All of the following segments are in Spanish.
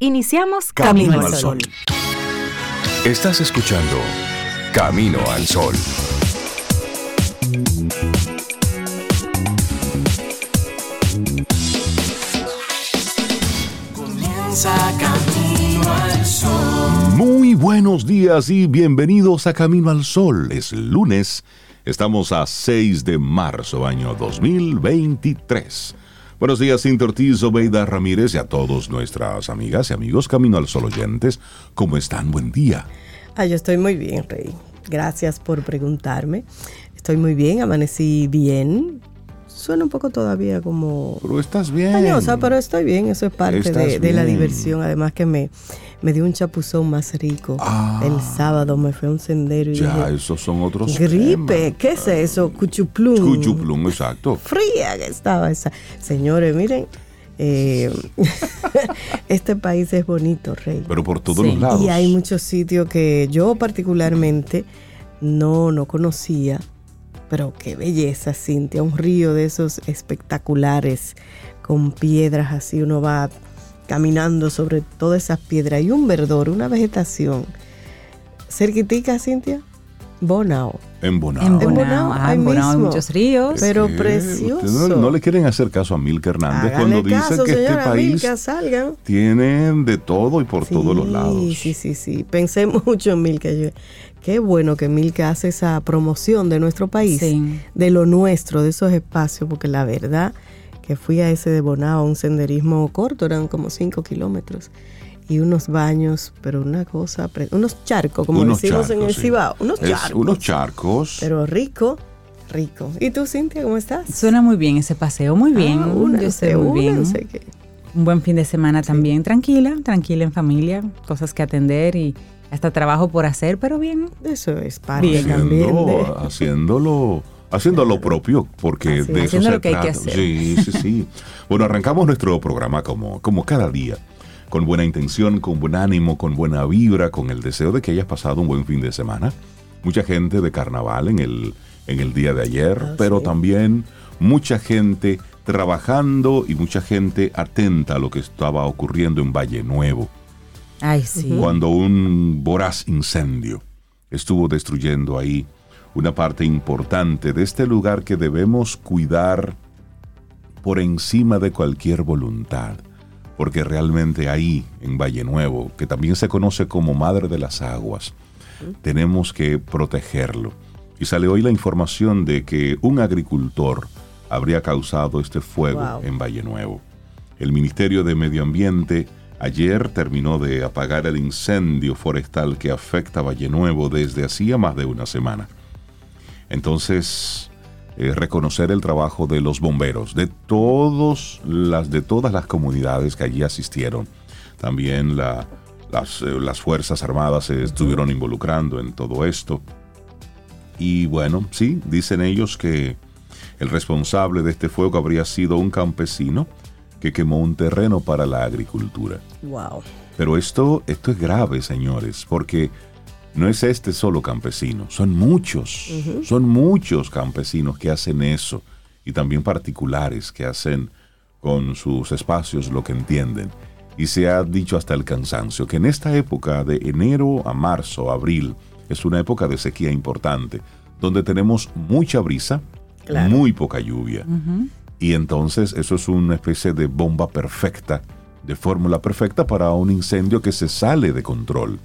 Iniciamos Camino, al Sol. Estás escuchando Camino al Sol. Comienza Camino al Sol. Muy buenos días y bienvenidos a Camino al Sol. Es lunes, estamos a 6 de marzo, año 2023. Buenos días, Cintia Ortiz, Obeida Ramírez y a todos nuestras amigas y amigos Camino al Sol oyentes. ¿Cómo están? Buen día. Ah, yo estoy muy bien, Rey. Gracias por preguntarme. Estoy muy bien, amanecí bien. Suena un poco todavía como... Pero estás bien. Cañosa, pero estoy bien. Eso es parte de, de la diversión. Además que me, me dio un chapuzón más rico. Ah. El sábado me fui a un sendero y Ya, dije, esos son otros gripe, temas. ¿qué es eso? Cuchuplum. Cuchuplum, exacto. Fría que estaba esa. Señores, miren, eh, este país es bonito, Rey. Pero por todos Sí. los lados. Y hay muchos sitios que yo particularmente no, no conocía, pero qué belleza, Cintia, un río de esos espectaculares, con piedras así, uno va caminando sobre todas esas piedras y un verdor, una vegetación. Cerquitica, Cintia, Bonao, En Bonao. En En Bonao, ah, en Bonao hay mismo. muchos ríos. pero ¿Qué? precioso. No, no le quieren hacer caso a Milka Hernández Háganle cuando dice caso, que este país Milka, salgan. tiene de todo y por todos los lados. Sí, sí, sí. Pensé mucho en Milka. Yo, qué bueno que Milka hace esa promoción de nuestro país, Sí. de lo nuestro, de esos espacios, porque la verdad que fui a ese de Bonao, un senderismo corto, eran como 5 kilómetros, y unos baños, pero una cosa, unos charcos, como Unos decimos en el sí. Cibao, unos Es charcos. unos charcos. Pero rico, rico. ¿Y tú, Cintia, cómo estás? Suena muy bien ese paseo, muy bien. Ah, Yo únanse, estoy muy bien. únanse, que- Un buen fin de semana también, tranquila, tranquila en familia, cosas que atender y hasta trabajo por hacer, pero bien. Eso es parte Bien. también de... haciendo, haciéndolo, haciendo lo propio, porque Así de es. eso Haciendo se lo que hay que trata. hacer. Sí, sí, sí. bueno, arrancamos nuestro programa como, como cada día, con buena intención, con buen ánimo, con buena vibra, con el deseo de que hayas pasado un buen fin de semana. Mucha gente de carnaval en el, en el día de ayer, Ah, pero sí. también mucha gente trabajando y mucha gente atenta a lo que estaba ocurriendo en Valle Nuevo Ay, sí. cuando un voraz incendio estuvo destruyendo ahí una parte importante de este lugar que debemos cuidar por encima de cualquier voluntad. Porque realmente ahí, en Valle Nuevo, que también se conoce como Madre de las Aguas, tenemos que protegerlo. Y sale hoy la información de que un agricultor habría causado este fuego Wow. en Valle Nuevo. El Ministerio de Medio Ambiente ayer terminó de apagar el incendio forestal que afecta a Valle Nuevo desde hacía más de una semana. Entonces, eh, reconocer el trabajo de los bomberos, de, todos las, de todas las comunidades que allí asistieron. También la- las, eh, las Fuerzas Armadas se estuvieron involucrando en todo esto. Y bueno, sí, dicen ellos que el responsable de este fuego habría sido un campesino que quemó un terreno para la agricultura. Wow. Pero esto, esto es grave, señores, porque no es este solo campesino, son muchos, son muchos campesinos que hacen eso y también particulares que hacen con sus espacios lo que entienden. Y se ha dicho hasta el cansancio que en esta época de enero a marzo, abril, es una época de sequía importante, donde tenemos mucha brisa, Claro. muy poca lluvia. Y entonces eso es una especie de bomba perfecta, de fórmula perfecta para un incendio que se sale de control.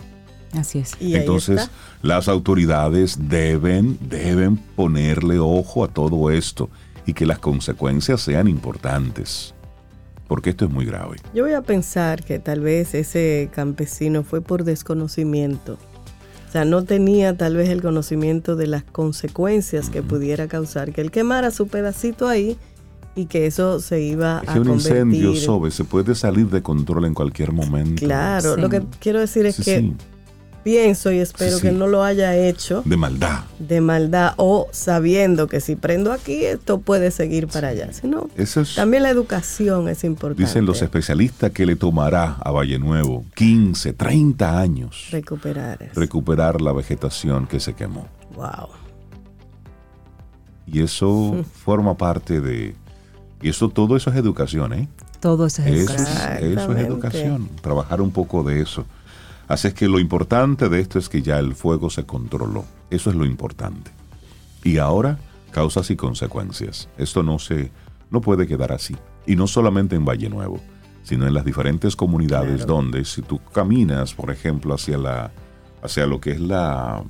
Así es. Y entonces las autoridades deben, deben ponerle ojo a todo esto y que las consecuencias sean importantes. Porque esto es muy grave. Yo voy a pensar que tal vez ese campesino fue por desconocimiento. O sea, no tenía tal vez el conocimiento de las consecuencias que pudiera causar que él quemara su pedacito ahí y que eso se iba Es a que un convertir. incendio, Sobe, se puede salir de control en cualquier momento. Claro, Sí. lo que quiero decir es Sí, que sí, pienso y espero Sí, que no lo haya hecho de maldad. de maldad o sabiendo que si prendo aquí esto puede seguir para allá. Sino Eso es, también la educación es importante. dicen los especialistas que le tomará a Valle Nuevo 15, 30 años recuperar. eso. recuperar la vegetación que se quemó. wow. Y eso forma parte de... Y eso, todo eso es educación, ¿eh? Todo eso es educación. eso es educación, trabajar un poco de eso. Así es que lo importante de esto es que ya el fuego se controló. Eso es lo importante. Y ahora, causas y consecuencias. Esto no se, no puede quedar así. Y no solamente en Valle Nuevo, sino en las diferentes comunidades donde si tú caminas, por ejemplo, hacia la, hacia lo que es la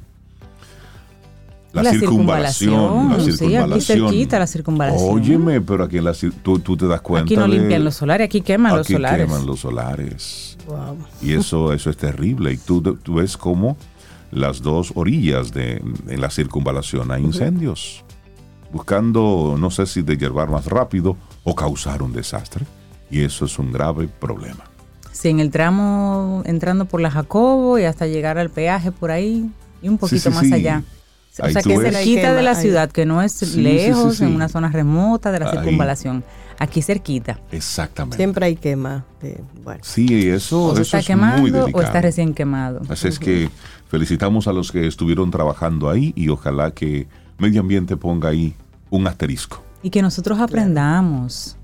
la, La circunvalación, la circunvalación, sí, aquí circunvalación. cerquita la circunvalación. Óyeme, pero aquí en la tú, tú te das cuenta Aquí no de- limpian los solares, aquí queman los Aquí solares. queman los solares. Wow. Y eso, eso es terrible. Y tú, tú ves como las dos orillas de en la circunvalación hay incendios. Buscando, no sé si de llevar más rápido o causar un desastre. Y eso es un grave problema. Sí, en el tramo entrando por la Jacobo y hasta llegar al peaje por ahí y un poquito sí, más sí. allá. O sea que cerquita de la ciudad, que no es Sí, sí, lejos, sí, en una zona remota de la Ahí. circunvalación. Aquí cerquita. Exactamente. Siempre hay quema. de- bueno. Sí, eso, O se eso está es muy quemando o delicado. está recién quemado. Así es que felicitamos a los que estuvieron trabajando ahí y ojalá que Medio Ambiente ponga ahí un asterisco. Y que nosotros aprendamos.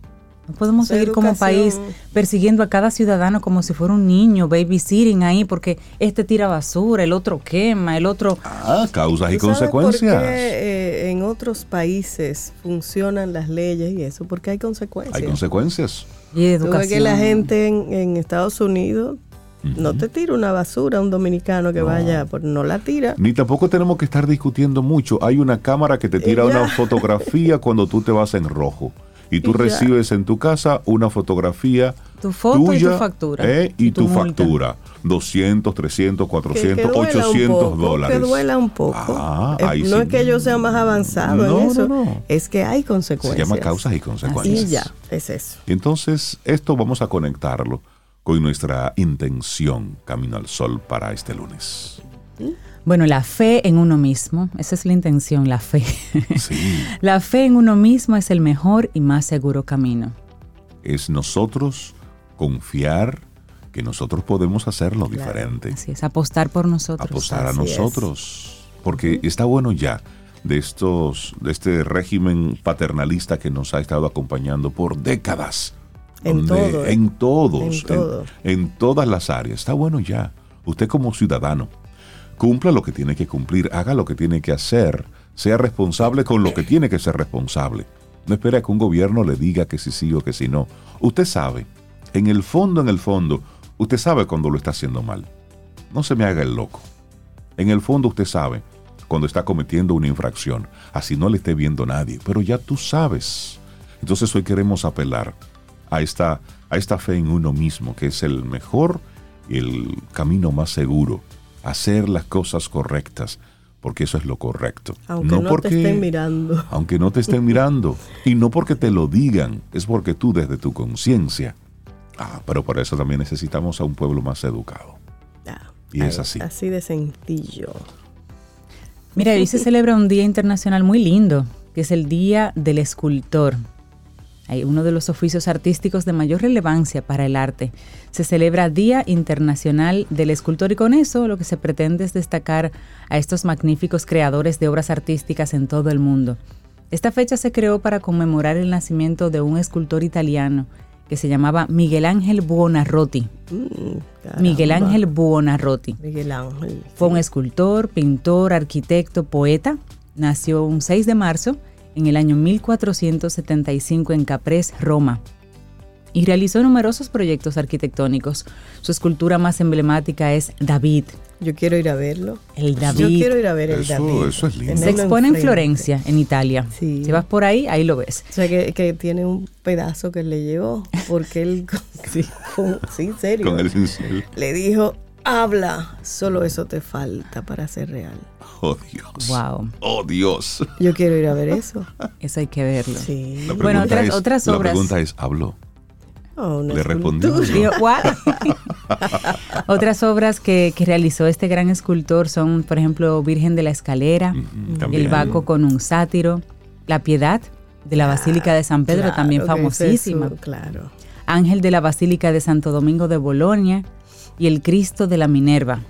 No podemos seguir como educación. país persiguiendo a cada ciudadano como si fuera un niño, babysitting ahí, porque este tira basura, el otro quema, el otro... Ah, causas y ¿Tú sabes consecuencias. por qué eh, en otros países funcionan las leyes y eso? Porque hay consecuencias. Hay consecuencias. Y educación. que la gente en, en Estados Unidos no te tira una basura un dominicano que vaya, pues no la tira. Ni tampoco tenemos que estar discutiendo mucho. Hay una cámara que te tira ya. una fotografía cuando tú te vas en rojo. Y tú Y ya. recibes en tu casa una fotografía Tu foto y tu tuya, factura. eh, y, Y tu tu, factura. 200, 300, Que, 400, que un 800 poco, dólares. Que duela un poco. Ah, Eh, ahí no sí. es que yo sea más avanzado No, en no, eso, no. es que hay Se consecuencias. llama causas y Y consecuencias. ya, es eso. Y entonces, esto vamos a conectarlo con nuestra intención Camino al Sol para este lunes. Bueno, la fe en uno mismo, esa es la intención, la fe. Sí, la fe en uno mismo es el mejor y más seguro camino. es nosotros confiar que nosotros podemos hacerlo diferente. Así es, apostar por nosotros. apostar a es. nosotros. Porque está bueno ya de estos, de este régimen paternalista que nos ha estado acompañando por décadas. En donde- todo. En todos. En todo. en todas las áreas. Está bueno ya. Usted como ciudadano, cumpla lo que tiene que cumplir, haga lo que tiene que hacer, sea responsable con lo que tiene que ser responsable. No espere a que un gobierno le diga que sí sí o que sí no. Usted sabe, en el fondo, en el fondo, usted sabe cuando lo está haciendo mal. No se me haga el loco. En el fondo usted sabe cuando está cometiendo una infracción, así no le esté viendo nadie, pero ya tú sabes. Entonces hoy queremos apelar a esta, a esta fe en uno mismo, que es el mejor y el camino más seguro. Hacer las cosas correctas, porque eso es lo correcto. Aunque no, te estén mirando. Aunque no te estén mirando. Y no porque te lo digan, es porque tú desde tu conciencia. Ah, pero por eso también necesitamos a un pueblo más educado. Ya, Y es ahí, así. Así de sencillo. Mira, hoy se celebra un día internacional muy lindo, que es el Día del Escultor. Uno de los oficios artísticos de mayor relevancia para el arte. Se celebra Día Internacional del Escultor y con eso lo que se pretende es destacar a estos magníficos creadores de obras artísticas en todo el mundo. Esta fecha se creó para conmemorar el nacimiento de un escultor italiano que se llamaba Miguel Ángel Buonarroti. Mm. Miguel Ángel Buonarroti. Miguel Ángel. Fue un escultor, pintor, arquitecto, poeta. Nació un 6 de marzo en el año 1475 en Caprés, Roma. Y realizó numerosos proyectos arquitectónicos. Su escultura más emblemática es David. Yo quiero ir a verlo. El Yo David. quiero ir a ver el Eso- David. eso es lindo. Se expone en. Florencia, en Italia. Sí. Si vas por ahí, ahí lo ves. O sea, que, que tiene un pedazo que le llevó, porque él, sí, con- sí, en serio, Con el cincel. le dijo, habla, solo eso te falta para ser real. Oh Dios. Wow, Oh Dios. Yo quiero ir a ver eso. eso hay que verlo. Sí. La Bueno, pregunta otras- es- otras La obras. pregunta es, ¿habló? Oh, una Le respondió. Otras obras que, que realizó este gran escultor son, por ejemplo, Virgen de la Escalera, Ujú, también. El Baco con un sátiro, La Piedad de la Basílica de San Pedro, Claro también es famosísima, su- claro. Ángel de la Basílica de Santo Domingo de Bolonia y el Cristo de la Minerva.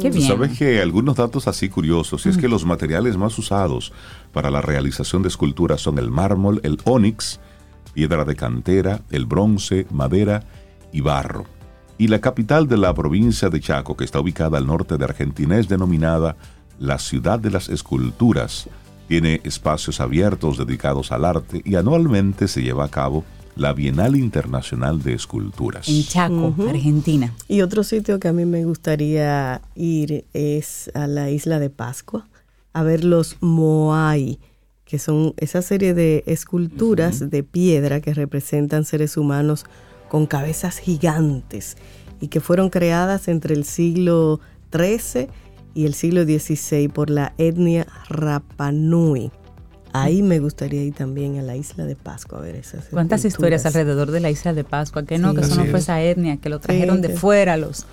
Qué bien. sabes que algunos datos así curiosos, y es que los materiales más usados para la realización de esculturas son el mármol, el ónix, piedra de cantera, el bronce, madera y barro. Y la capital de la provincia de Chaco, que está ubicada al norte de Argentina, es denominada la ciudad de las esculturas. Tiene espacios abiertos dedicados al arte y anualmente se lleva a cabo la Bienal Internacional de Esculturas. En Chaco, Argentina. Y otro sitio que a mí me gustaría ir es a la isla de Pascua, a ver los Moai, que son esa serie de esculturas de piedra que representan seres humanos con cabezas gigantes y que fueron creadas entre el siglo XIII y el siglo XVI por la etnia Rapanui. Ahí me gustaría ir también a la isla de Pascua a ver esas ¿Cuántas historias alrededor de la isla de Pascua? Que no, Sí. que eso no fue es. esa etnia, que lo trajeron de que- fuera los,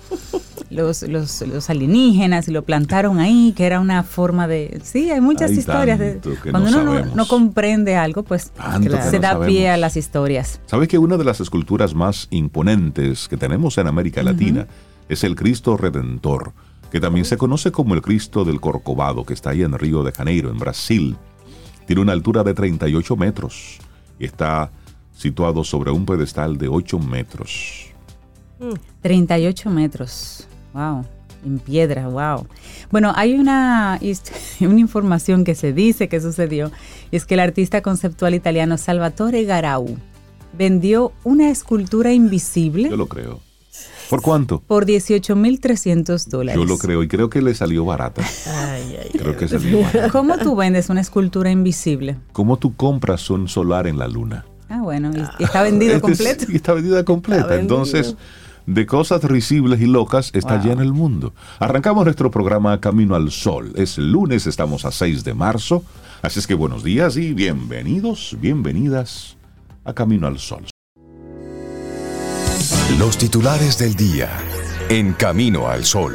los, los, los alienígenas y lo plantaron ahí, que era una forma de... Sí, hay muchas Hay historias. De, cuando no uno no, comprende algo, pues Claro. se no da sabemos. pie a las historias. ¿Sabes que una de las esculturas más imponentes que tenemos en América Latina es el Cristo Redentor, que también se conoce como el Cristo del Corcovado, que está ahí en Río de Janeiro, en Brasil? Tiene una altura de 38 metros y está situado sobre un pedestal de 8 metros. 38 metros. Wow. En piedra, wow. Bueno, hay una, una información que se dice que sucedió, y es que el artista conceptual italiano Salvatore Garau vendió una escultura invisible Yo lo creo. ¿Por cuánto? por 18.300 dólares. Yo lo creo y creo que le salió barata. Ay, ay, Creo que salió barata. ¿Cómo tú vendes una escultura invisible? ¿Cómo tú compras un solar en la luna? Ah, bueno, y, y está vendido Este completo. sí, está vendida completa. Está vendido. Entonces, de cosas risibles y locas está Wow. lleno el mundo. Arrancamos nuestro programa Camino al Sol. Es lunes, estamos a 6 de marzo. Así es que buenos días y bienvenidos, bienvenidas a Camino al Sol. Los titulares del día en Camino al Sol.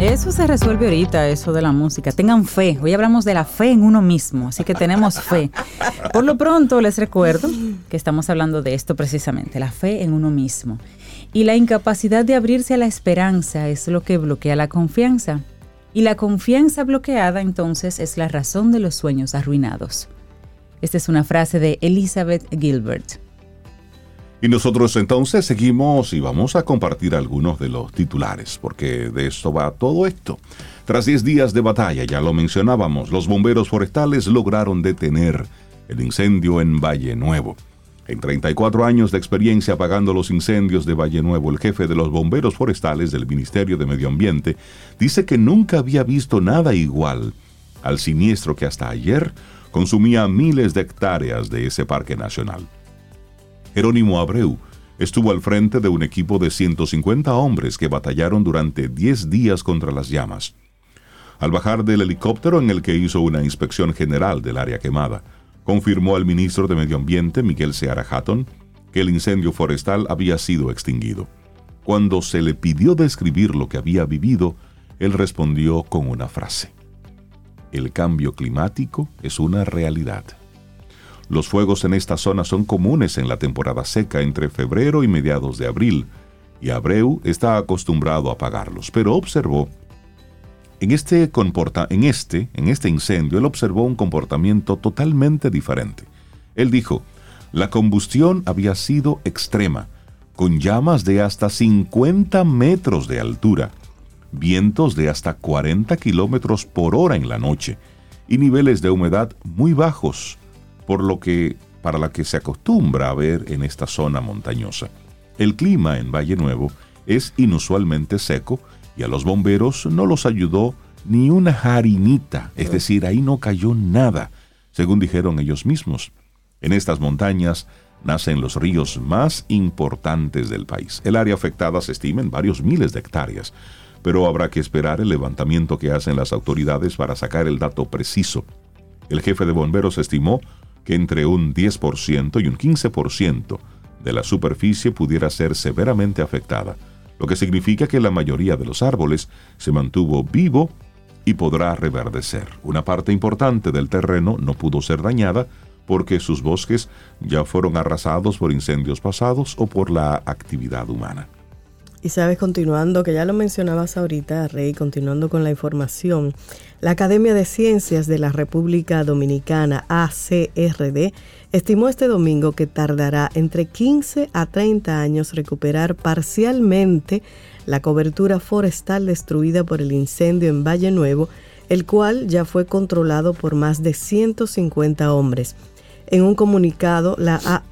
Eso se resuelve ahorita, eso de la música. Tengan fe. Hoy hablamos de la fe en uno mismo, así que tenemos fe. Por lo pronto les recuerdo que estamos hablando de esto precisamente, la fe en uno mismo. Y la incapacidad de abrirse a la esperanza es lo que bloquea la confianza. Y la confianza bloqueada entonces es la razón de los sueños arruinados. Esta es una frase de Elizabeth Gilbert. Y nosotros entonces seguimos y vamos a compartir algunos de los titulares, porque de esto va todo esto. Tras 10 días de batalla, ya lo mencionábamos, los bomberos forestales lograron detener el incendio en Valle Nuevo. En 34 años de experiencia apagando los incendios de Valle Nuevo, el jefe de los bomberos forestales del Ministerio de Medio Ambiente dice que nunca había visto nada igual al siniestro que hasta ayer consumía miles de hectáreas de ese parque nacional. Jerónimo Abreu estuvo al frente de un equipo de 150 hombres que batallaron durante 10 días contra las llamas. Al bajar del helicóptero en el que hizo una inspección general del área quemada, confirmó al ministro de Medio Ambiente, Miguel Seara Hatton, que el incendio forestal había sido extinguido. Cuando se le pidió describir lo que había vivido, él respondió con una frase. El cambio climático es una realidad. Los fuegos en esta zona son comunes en la temporada seca entre febrero y mediados de abril, y Abreu está acostumbrado a apagarlos, pero observó en este, comporta, en este, en este incendio, él observó un comportamiento totalmente diferente. Él dijo, la combustión había sido extrema, con llamas de hasta 50 metros de altura, vientos de hasta 40 kilómetros por hora en la noche y niveles de humedad muy bajos, por lo que para la que se acostumbra a ver en esta zona montañosa. El clima en Valle Nuevo es inusualmente seco y a los bomberos no los ayudó ni una harinita, es decir, ahí no cayó nada, según dijeron ellos mismos. En estas montañas nacen los ríos más importantes del país. El área afectada se estima en varios miles de hectáreas, pero habrá que esperar el levantamiento que hacen las autoridades para sacar el dato preciso. El jefe de bomberos estimó que entre un 10% y un 15% de la superficie pudiera ser severamente afectada, lo que significa que la mayoría de los árboles se mantuvo vivo y podrá reverdecer. Una parte importante del terreno no pudo ser dañada porque sus bosques ya fueron arrasados por incendios pasados o por la actividad humana. Y sabes, continuando, que ya lo mencionabas ahorita, Rey, continuando con la información, la Academia de Ciencias de la República Dominicana, ACRD, estimó este domingo que tardará entre 15 a 30 años recuperar parcialmente la cobertura forestal destruida por el incendio en Valle Nuevo, el cual ya fue controlado por más de 150 hombres. En un comunicado, la,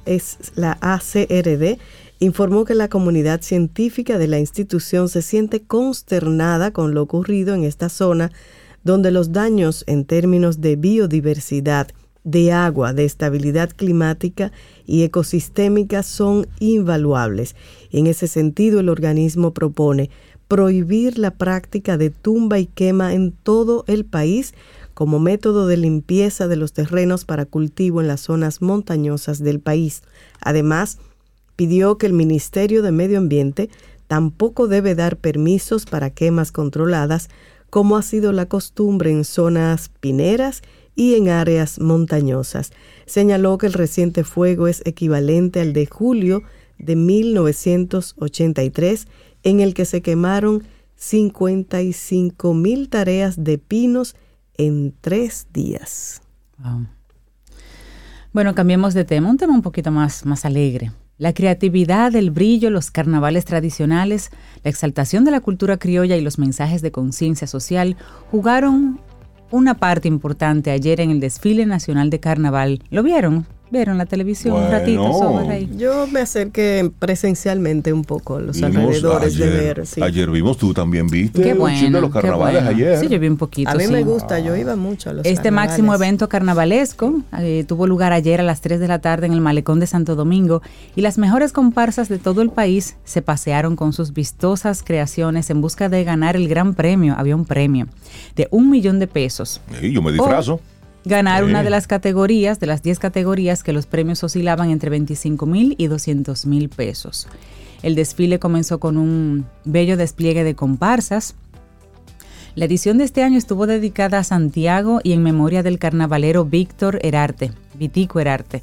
la ACRD informó que la comunidad científica de la institución se siente consternada con lo ocurrido en esta zona, donde los daños en términos de biodiversidad, de agua, de estabilidad climática y ecosistémica son invaluables. En ese sentido, el organismo propone prohibir la práctica de tumba y quema en todo el país como método de limpieza de los terrenos para cultivo en las zonas montañosas del país. Además, pidió que el Ministerio de Medio Ambiente tampoco debe dar permisos para quemas controladas, como ha sido la costumbre en zonas pineras y en áreas montañosas. Señaló que el reciente fuego es equivalente al de julio de 1983, en el que se quemaron 55 mil tareas de pinos en tres días. Bueno, cambiemos de tema, un tema un poquito más, más alegre. La creatividad, el brillo, los carnavales tradicionales, la exaltación de la cultura criolla y los mensajes de conciencia social jugaron una parte importante ayer en el desfile nacional de carnaval. ¿Lo vieron? ¿Vieron la televisión un ratito? ahí? Yo me acerqué presencialmente un poco a los alrededores de ver. Ayer vimos, tú también viste. Qué bueno. los carnavales ayer. Sí, yo vi un poquito. A mí me gusta, yo iba mucho a los Este máximo evento carnavalesco eh, tuvo lugar ayer a las 3 de la tarde en el Malecón de Santo Domingo y las mejores comparsas de todo el país se pasearon con sus vistosas creaciones en busca de ganar el gran premio. Había un premio de un millón de pesos. Sí, yo me disfrazo ganar una de las categorías, de las 10 categorías que los premios oscilaban entre 25 mil y 200 mil pesos. El desfile comenzó con un bello despliegue de comparsas. La edición de este año estuvo dedicada a Santiago y en memoria del carnavalero Víctor Herarte, Vitico Herarte.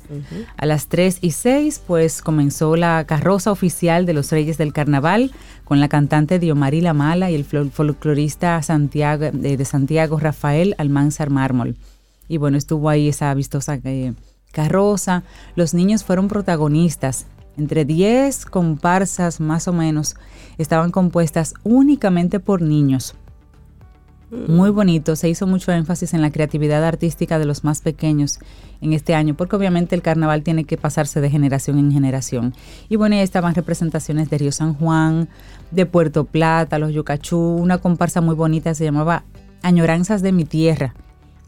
A las 3 y 6, pues comenzó la carroza oficial de los Reyes del Carnaval con la cantante Diomari La Mala y el folclorista Santiago, de, de Santiago Rafael Almanzar Mármol y bueno, estuvo ahí esa vistosa eh, carroza. Los niños fueron protagonistas. Entre 10 comparsas más o menos estaban compuestas únicamente por niños. Muy bonito, se hizo mucho énfasis en la creatividad artística de los más pequeños en este año, porque obviamente el carnaval tiene que pasarse de generación en generación. Y bueno, ahí estaban representaciones de Río San Juan, de Puerto Plata, los Yucachú, una comparsa muy bonita se llamaba Añoranzas de mi tierra,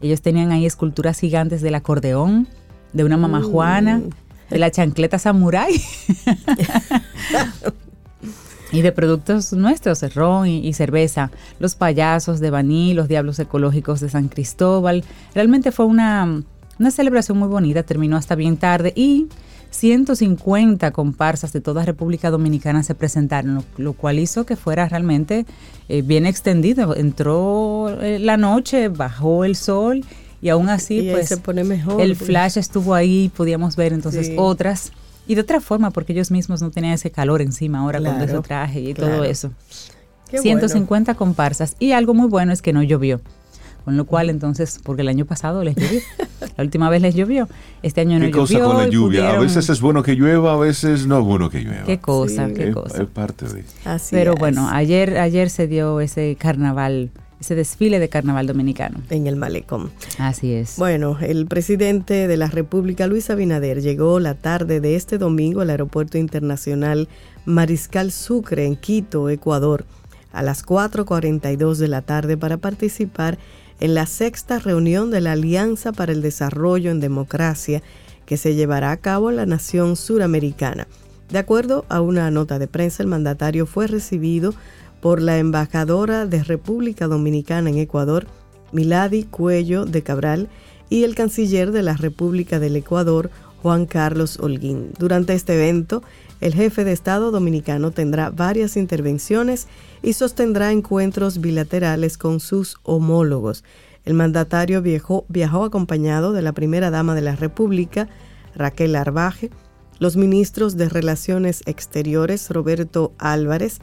ellos tenían ahí esculturas gigantes del acordeón, de una mamá Juana, de la chancleta samurai. y de productos nuestros, ron y, cerveza, los payasos de Baní, los diablos ecológicos de San Cristóbal. Realmente fue una, una celebración muy bonita, terminó hasta bien tarde y 150 comparsas de toda República Dominicana se presentaron, lo, cual hizo que fuera realmente eh, bien extendido. Entró eh, la noche, bajó el sol y aún así pues se pone mejor, el flash estuvo ahí, podíamos ver entonces otras y de otra forma porque ellos mismos no tenían ese calor encima ahora con ese traje y todo eso. 150 comparsas y algo muy bueno es que no llovió. Con lo cual, entonces, porque el año pasado les llovió. la última vez les llovió. Este año no ¿Qué cosa con la lluvia? A veces es bueno que llueva, a veces no es bueno que llueva. Qué cosa, qué cosa. Es parte de. Así Pero bueno, ayer, ayer se dio ese carnaval ese desfile de carnaval dominicano. En el malecón. Así es. Bueno, el presidente de la República, Luis Abinader, llegó la tarde de este domingo al Aeropuerto Internacional Mariscal Sucre en Quito, Ecuador, a las 4.42 de la tarde para participar en la sexta reunión de la Alianza para el Desarrollo en Democracia que se llevará a cabo en la nación suramericana. De acuerdo a una nota de prensa, el mandatario fue recibido por la embajadora de República Dominicana en Ecuador, Milady Cuello de Cabral, y el canciller de la República del Ecuador, Juan Carlos Holguín. Durante este evento, el jefe de Estado dominicano tendrá varias intervenciones y sostendrá encuentros bilaterales con sus homólogos. El mandatario viajó, viajó acompañado de la primera dama de la República, Raquel Arbaje, los ministros de Relaciones Exteriores, Roberto Álvarez,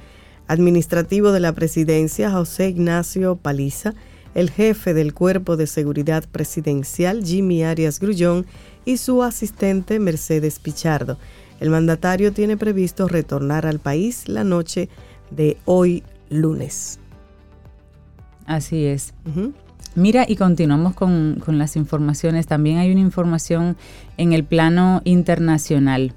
administrativo de la presidencia, José Ignacio Paliza, el jefe del Cuerpo de Seguridad Presidencial, Jimmy Arias Grullón, y su asistente, Mercedes Pichardo. El mandatario tiene previsto retornar al país la noche de hoy lunes. Así es. Mira, y continuamos con, con, las informaciones. También hay una información en el plano internacional.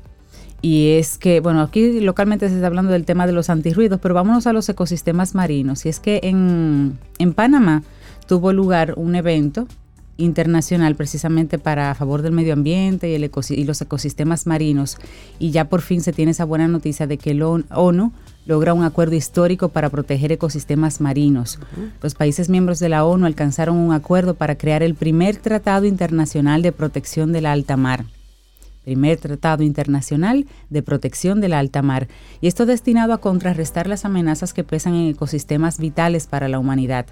Y es que, bueno, aquí localmente se está hablando del tema de los antirruidos, pero vámonos a los ecosistemas marinos. Y es que en, en Panamá tuvo lugar un evento internacional precisamente para a favor del medio ambiente y, el y los ecosistemas marinos. Y ya por fin se tiene esa buena noticia de que el ONU logra un acuerdo histórico para proteger ecosistemas marinos. Los países miembros de la ONU alcanzaron un acuerdo para crear el primer tratado internacional de protección de la alta mar. Primer tratado internacional de protección de la alta mar. Y esto destinado a contrarrestar las amenazas que pesan en ecosistemas vitales para la humanidad.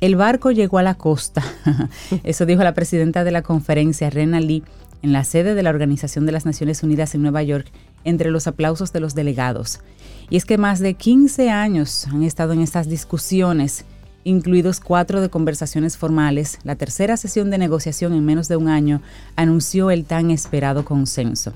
El barco llegó a la costa. Eso dijo la presidenta de la conferencia, Rena Lee, en la sede de la Organización de las Naciones Unidas en Nueva York, entre los aplausos de los delegados. Y es que más de 15 años han estado en estas discusiones, incluidos cuatro de conversaciones formales. La tercera sesión de negociación en menos de un año anunció el tan esperado consenso.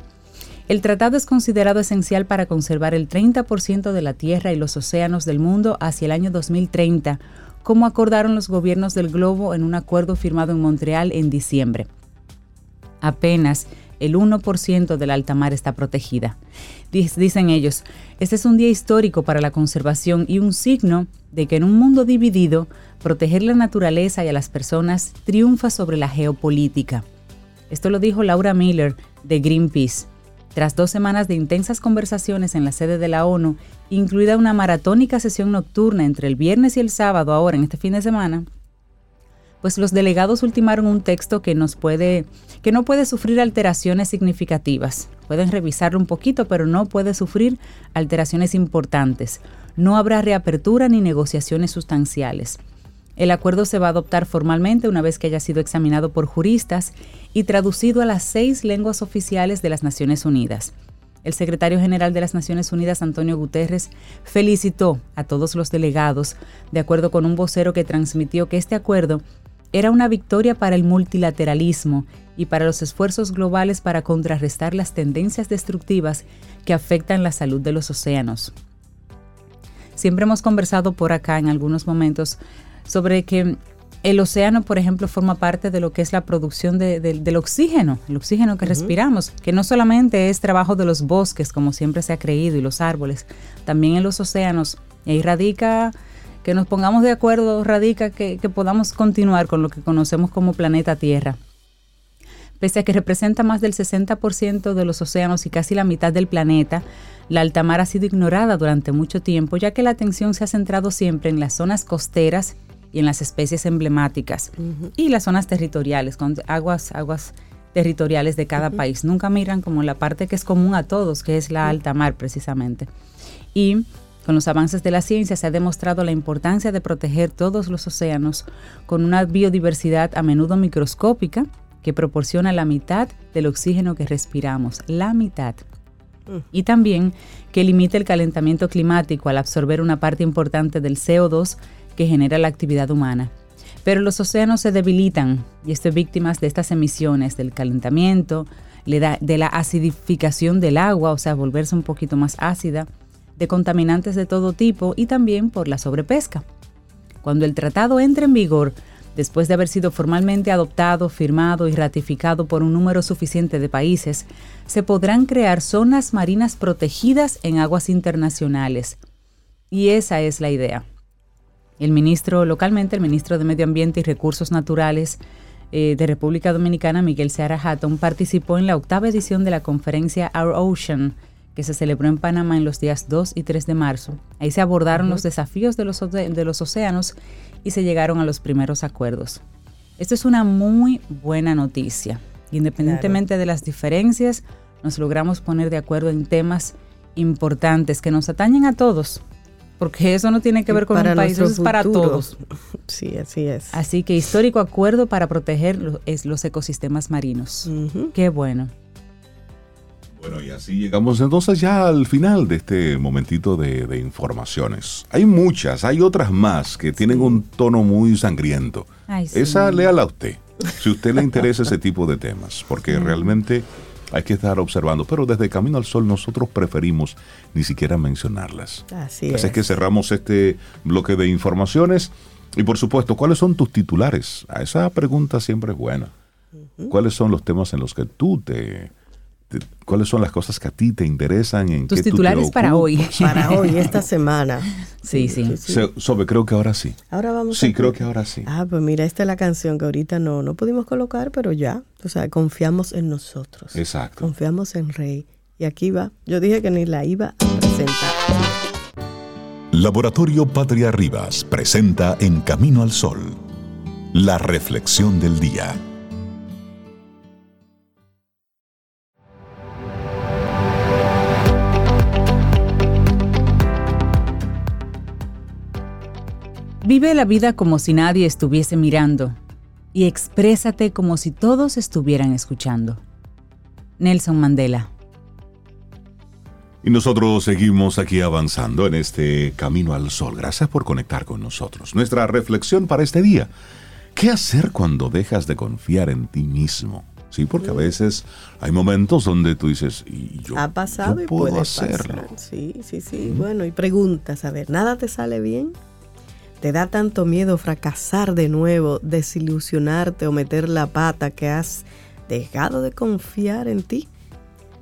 El tratado es considerado esencial para conservar el 30% de la tierra y los océanos del mundo hacia el año 2030 como acordaron los gobiernos del globo en un acuerdo firmado en Montreal en diciembre. Apenas el 1% del alta mar está protegida. Dicen ellos, este es un día histórico para la conservación y un signo de que en un mundo dividido, proteger la naturaleza y a las personas triunfa sobre la geopolítica. Esto lo dijo Laura Miller de Greenpeace. Tras dos semanas de intensas conversaciones en la sede de la ONU, incluida una maratónica sesión nocturna entre el viernes y el sábado ahora en este fin de semana, pues los delegados ultimaron un texto que que no puede sufrir alteraciones significativas. Pueden revisarlo un poquito, pero no puede sufrir alteraciones importantes. No habrá reapertura ni negociaciones sustanciales. El acuerdo se va a adoptar formalmente una vez que haya sido examinado por juristas y traducido a las seis lenguas oficiales de las Naciones Unidas. El secretario general de las Naciones Unidas, Antonio Guterres, felicitó a todos los delegados, de acuerdo con un vocero que transmitió que este acuerdo era una victoria para el multilateralismo y para los esfuerzos globales para contrarrestar las tendencias destructivas que afectan la salud de los océanos. Siempre hemos conversado por acá en algunos momentos sobre que el océano, por ejemplo, forma parte de lo que es la producción del oxígeno, el oxígeno que respiramos, que no solamente es trabajo de los bosques, como siempre se ha creído, y los árboles, también en los océanos. Y ahí radica que nos pongamos de acuerdo, radica que, que podamos continuar con lo que conocemos como planeta Tierra. Pese a que representa más del 60% de los océanos y casi la mitad del planeta, la alta mar ha sido ignorada durante mucho tiempo, ya que la atención se ha centrado siempre en las zonas costeras y en las especies emblemáticas y las zonas territoriales, con aguas, aguas territoriales de cada país. Nunca miran como la parte que es común a todos, que es la alta mar precisamente. Y con los avances de la ciencia se ha demostrado la importancia de proteger todos los océanos con una biodiversidad a menudo microscópica que proporciona la mitad del oxígeno que respiramos, la mitad. Y también que limita el calentamiento climático al absorber una parte importante del CO2 que genera la actividad humana. Pero los océanos se debilitan y estoy víctimas de estas emisiones, del calentamiento, de la acidificación del agua, o sea, volverse un poquito más ácida, de contaminantes de todo tipo y también por la sobrepesca. Cuando el tratado entre en vigor, después de haber sido formalmente adoptado, firmado y ratificado por un número suficiente de países, se podrán crear zonas marinas protegidas en aguas internacionales. Y esa es la idea. El ministro localmente, el ministro de Medio Ambiente y Recursos Naturales eh, de República Dominicana, Miguel Seara Hatton, participó en la octava edición de la conferencia Our Ocean, que se celebró en Panamá en los días 2 y 3 de marzo. Ahí se abordaron los desafíos de los, de los océanos y se llegaron a los primeros acuerdos. Esto es una muy buena noticia. Independientemente de las diferencias, nos logramos poner de acuerdo en temas importantes que nos atañen a todos, porque eso no tiene que ver con un país, eso es para todos. Sí, así es. Así que histórico acuerdo para proteger los, ecosistemas marinos. Qué bueno. Bueno, y así llegamos entonces ya al final de este momentito de, de informaciones. Hay muchas, hay otras más que tienen un tono muy sangriento. Ay, sí. Esa léala a usted, si a usted le interesa ese tipo de temas, porque realmente hay que estar observando. Pero desde Camino al Sol nosotros preferimos ni siquiera mencionarlas. Así Así es. es que cerramos este bloque de informaciones. Y por supuesto, ¿cuáles son tus titulares? A esa pregunta siempre es buena. ¿Cuáles son los temas en los que tú te, te- ¿Cuáles son las cosas que a ti te interesan? En Tus qué tú te titulares para hoy. Para hoy, esta semana. Sí, sí. Se- Sobe, creo que ahora sí. Ahora vamos Sí, a- creo que ahora sí. Ah, pues mira, esta es la canción que ahorita no, no pudimos colocar, pero ya. O sea, confiamos en nosotros. Exacto. Confiamos en Rey. Y aquí va. Yo dije que ni la iba a presentar. Laboratorio Patria Rivas presenta En Camino al Sol, la reflexión del día. Vive la vida como si nadie estuviese mirando y exprésate como si todos estuvieran escuchando. Nelson Mandela. Y nosotros seguimos aquí avanzando en este camino al sol. Gracias por conectar con nosotros. Nuestra reflexión para este día. ¿Qué hacer cuando dejas de confiar en ti mismo? Sí, porque a veces hay momentos donde tú dices, y yo, ha pasado yo y puedo puede hacerlo. pasar. Sí, sí, sí. Bueno, y preguntas, a ver, ¿nada te sale bien? ¿Te da tanto miedo fracasar de nuevo, desilusionarte o meter la pata que has dejado de confiar en ti?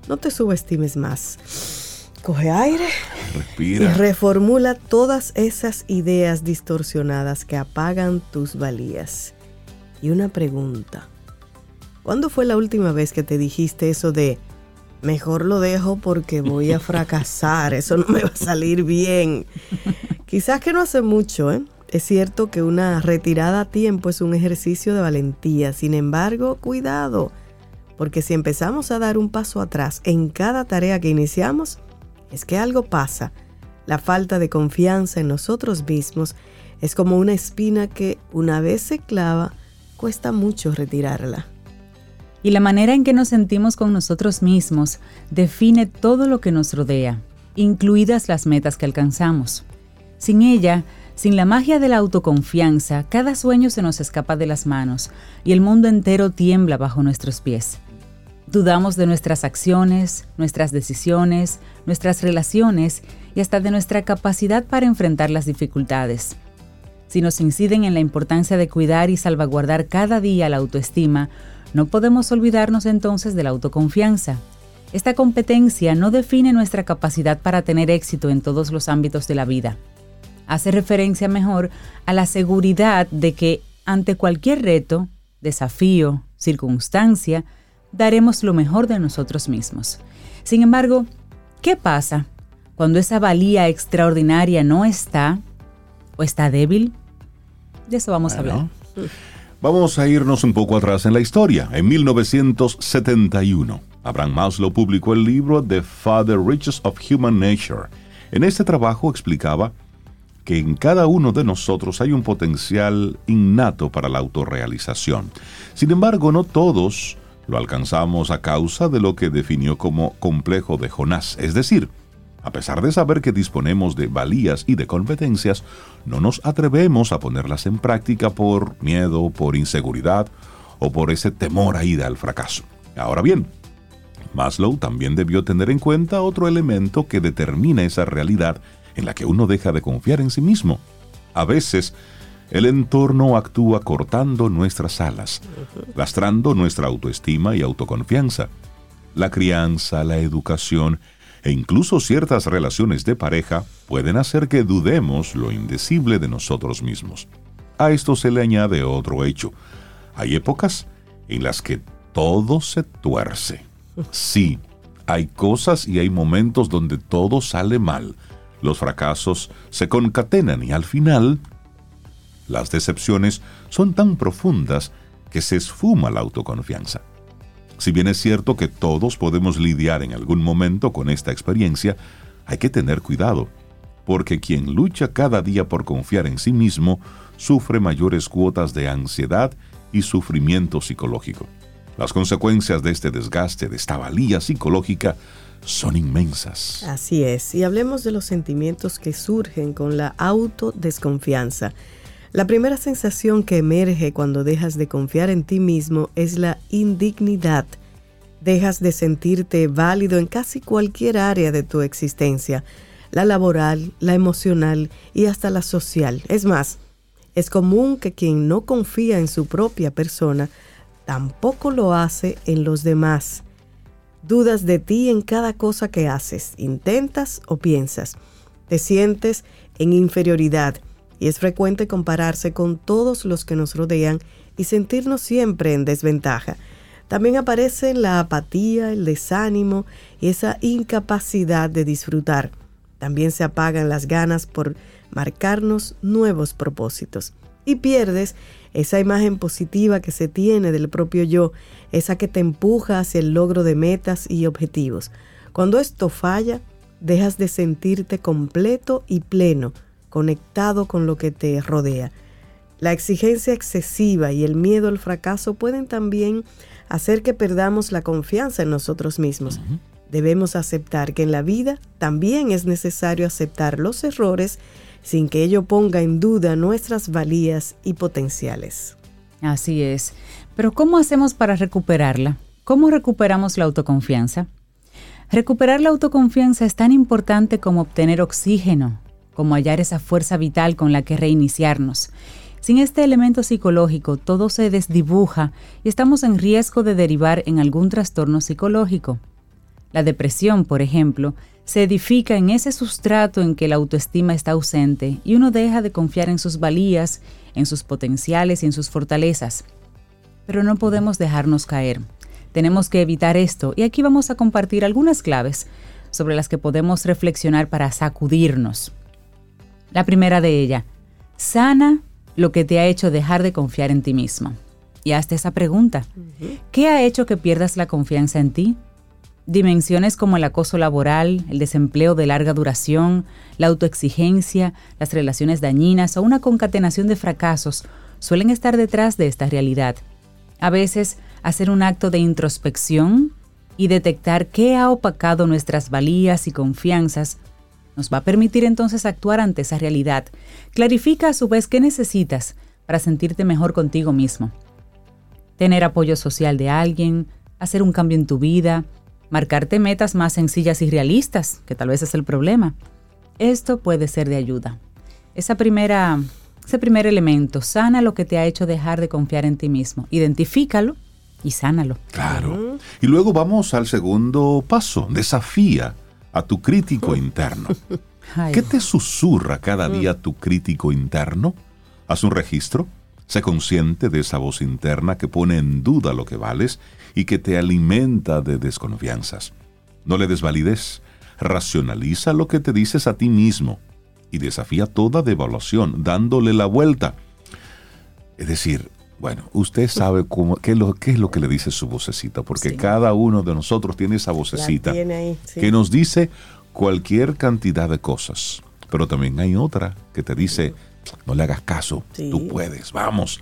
No te subestimes más. Coge aire y Respira. reformula todas esas ideas distorsionadas que apagan tus valías. Y una pregunta. ¿Cuándo fue la última vez que te dijiste eso de mejor lo dejo porque voy a fracasar, eso no me va a salir bien? Quizás que no hace mucho, ¿eh? Es cierto que una retirada a tiempo es un ejercicio de valentía, sin embargo, cuidado, porque si empezamos a dar un paso atrás en cada tarea que iniciamos, es que algo pasa. La falta de confianza en nosotros mismos es como una espina que una vez se clava, cuesta mucho retirarla. Y la manera en que nos sentimos con nosotros mismos define todo lo que nos rodea, incluidas las metas que alcanzamos. Sin ella, sin la magia de la autoconfianza, cada sueño se nos escapa de las manos y el mundo entero tiembla bajo nuestros pies. Dudamos de nuestras acciones, nuestras decisiones, nuestras relaciones y hasta de nuestra capacidad para enfrentar las dificultades. Si nos inciden en la importancia de cuidar y salvaguardar cada día la autoestima, no podemos olvidarnos entonces de la autoconfianza. Esta competencia no define nuestra capacidad para tener éxito en todos los ámbitos de la vida. Hace referencia mejor a la seguridad de que ante cualquier reto, desafío, circunstancia, daremos lo mejor de nosotros mismos. Sin embargo, ¿qué pasa cuando esa valía extraordinaria no está o está débil? De eso vamos a hablar. Vamos a irnos un poco atrás en la historia. En 1971, Abraham Maslow publicó el libro The Father Riches of Human Nature. En este trabajo explicaba que en cada uno de nosotros hay un potencial innato para la autorrealización. Sin embargo, no todos lo alcanzamos a causa de lo que definió como complejo de Jonás, es decir, a pesar de saber que disponemos de valías y de competencias, no nos atrevemos a ponerlas en práctica por miedo, por inseguridad o por ese temor a ir al fracaso. Ahora bien, Maslow también debió tener en cuenta otro elemento que determina esa realidad en la que uno deja de confiar en sí mismo. A veces, el entorno actúa cortando nuestras alas, lastrando nuestra autoestima y autoconfianza. La crianza, la educación e incluso ciertas relaciones de pareja pueden hacer que dudemos lo indecible de nosotros mismos. A esto se le añade otro hecho. Hay épocas en las que todo se tuerce. Sí, hay cosas y hay momentos donde todo sale mal. Los fracasos se concatenan y al final las decepciones son tan profundas que se esfuma la autoconfianza. Si bien es cierto que todos podemos lidiar en algún momento con esta experiencia, hay que tener cuidado, porque quien lucha cada día por confiar en sí mismo sufre mayores cuotas de ansiedad y sufrimiento psicológico. Las consecuencias de este desgaste, de esta valía psicológica, son inmensas. Así es, y hablemos de los sentimientos que surgen con la autodesconfianza. La primera sensación que emerge cuando dejas de confiar en ti mismo es la indignidad. Dejas de sentirte válido en casi cualquier área de tu existencia, la laboral, la emocional y hasta la social. Es más, es común que quien no confía en su propia persona tampoco lo hace en los demás. Dudas de ti en cada cosa que haces, intentas o piensas. Te sientes en inferioridad y es frecuente compararse con todos los que nos rodean y sentirnos siempre en desventaja. También aparece la apatía, el desánimo y esa incapacidad de disfrutar. También se apagan las ganas por marcarnos nuevos propósitos. Y pierdes esa imagen positiva que se tiene del propio yo, esa que te empuja hacia el logro de metas y objetivos. Cuando esto falla, dejas de sentirte completo y pleno, conectado con lo que te rodea. La exigencia excesiva y el miedo al fracaso pueden también hacer que perdamos la confianza en nosotros mismos. Debemos aceptar que en la vida también es necesario aceptar los errores sin que ello ponga en duda nuestras valías y potenciales. Así es. Pero ¿cómo hacemos para recuperarla? ¿Cómo recuperamos la autoconfianza? Recuperar la autoconfianza es tan importante como obtener oxígeno, como hallar esa fuerza vital con la que reiniciarnos. Sin este elemento psicológico, todo se desdibuja y estamos en riesgo de derivar en algún trastorno psicológico. La depresión, por ejemplo, se edifica en ese sustrato en que la autoestima está ausente y uno deja de confiar en sus valías, en sus potenciales y en sus fortalezas. Pero no podemos dejarnos caer. Tenemos que evitar esto y aquí vamos a compartir algunas claves sobre las que podemos reflexionar para sacudirnos. La primera de ella, sana lo que te ha hecho dejar de confiar en ti mismo. Y hazte esa pregunta. ¿Qué ha hecho que pierdas la confianza en ti? Dimensiones como el acoso laboral, el desempleo de larga duración, la autoexigencia, las relaciones dañinas o una concatenación de fracasos suelen estar detrás de esta realidad. A veces, hacer un acto de introspección y detectar qué ha opacado nuestras valías y confianzas nos va a permitir entonces actuar ante esa realidad. Clarifica a su vez qué necesitas para sentirte mejor contigo mismo. Tener apoyo social de alguien, hacer un cambio en tu vida, marcarte metas más sencillas y realistas, que tal vez es el problema. Esto puede ser de ayuda. Esa primera, ese primer elemento, sana lo que te ha hecho dejar de confiar en ti mismo. Identifícalo y sánalo. Claro. Y luego vamos al segundo paso, desafía a tu crítico interno. ¿Qué te susurra cada día tu crítico interno? Haz un registro. Sé consciente de esa voz interna que pone en duda lo que vales y que te alimenta de desconfianzas. No le des validez. Racionaliza lo que te dices a ti mismo y desafía toda devaluación, dándole la vuelta. Es decir, bueno, usted sabe cómo, qué, es lo, qué es lo que le dice su vocecita, porque Sí. cada uno de nosotros tiene esa vocecita tiene ahí, sí. que nos dice cualquier cantidad de cosas. Pero también hay otra que te dice, no le hagas caso, Sí. tú puedes, vamos.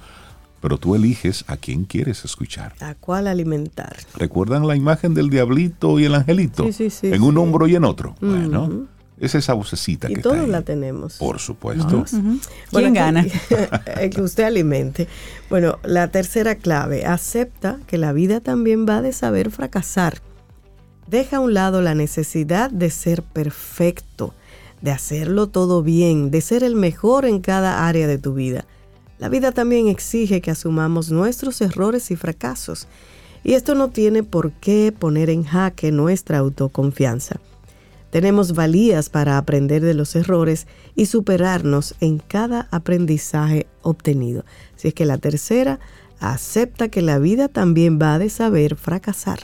Pero tú eliges a quién quieres escuchar. ¿A cuál alimentar? ¿Recuerdan la imagen del diablito y el angelito? Sí, sí, sí, en un sí. hombro y en otro. Bueno, es esa vocecita Y que todos está ahí. la tenemos. Por supuesto. ¿Quién Bueno, gana? que- el que usted alimente. Bueno, la tercera clave, acepta que la vida también va de saber fracasar. Deja a un lado la necesidad de ser perfecto, de hacerlo todo bien, de ser el mejor en cada área de tu vida. La vida también exige que asumamos nuestros errores y fracasos. Y esto no tiene por qué poner en jaque nuestra autoconfianza. Tenemos valías para aprender de los errores y superarnos en cada aprendizaje obtenido. Así es que la tercera, acepta que la vida también va de saber fracasar.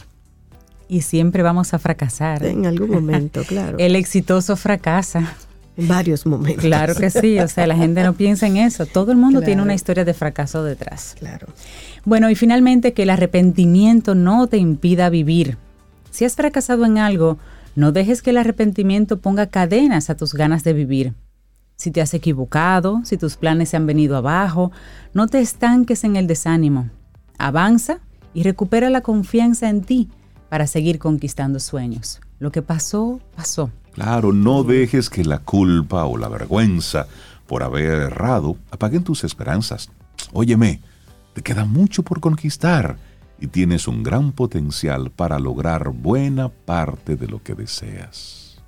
Y siempre vamos a fracasar. En algún momento, claro. El exitoso fracasa. Varios momentos. Claro que sí, o sea, la gente no piensa en eso. Todo el mundo tiene una historia de fracaso detrás. Claro. Bueno, y finalmente que el arrepentimiento no te impida vivir. Si has fracasado en algo, no dejes que el arrepentimiento ponga cadenas a tus ganas de vivir. Si te has equivocado, si tus planes se han venido abajo, no te estanques en el desánimo. Avanza y recupera la confianza en ti para seguir conquistando sueños. Lo que pasó, pasó. Claro, no dejes que la culpa o la vergüenza por haber errado apaguen tus esperanzas. Óyeme, te queda mucho por conquistar y tienes un gran potencial para lograr buena parte de lo que deseas.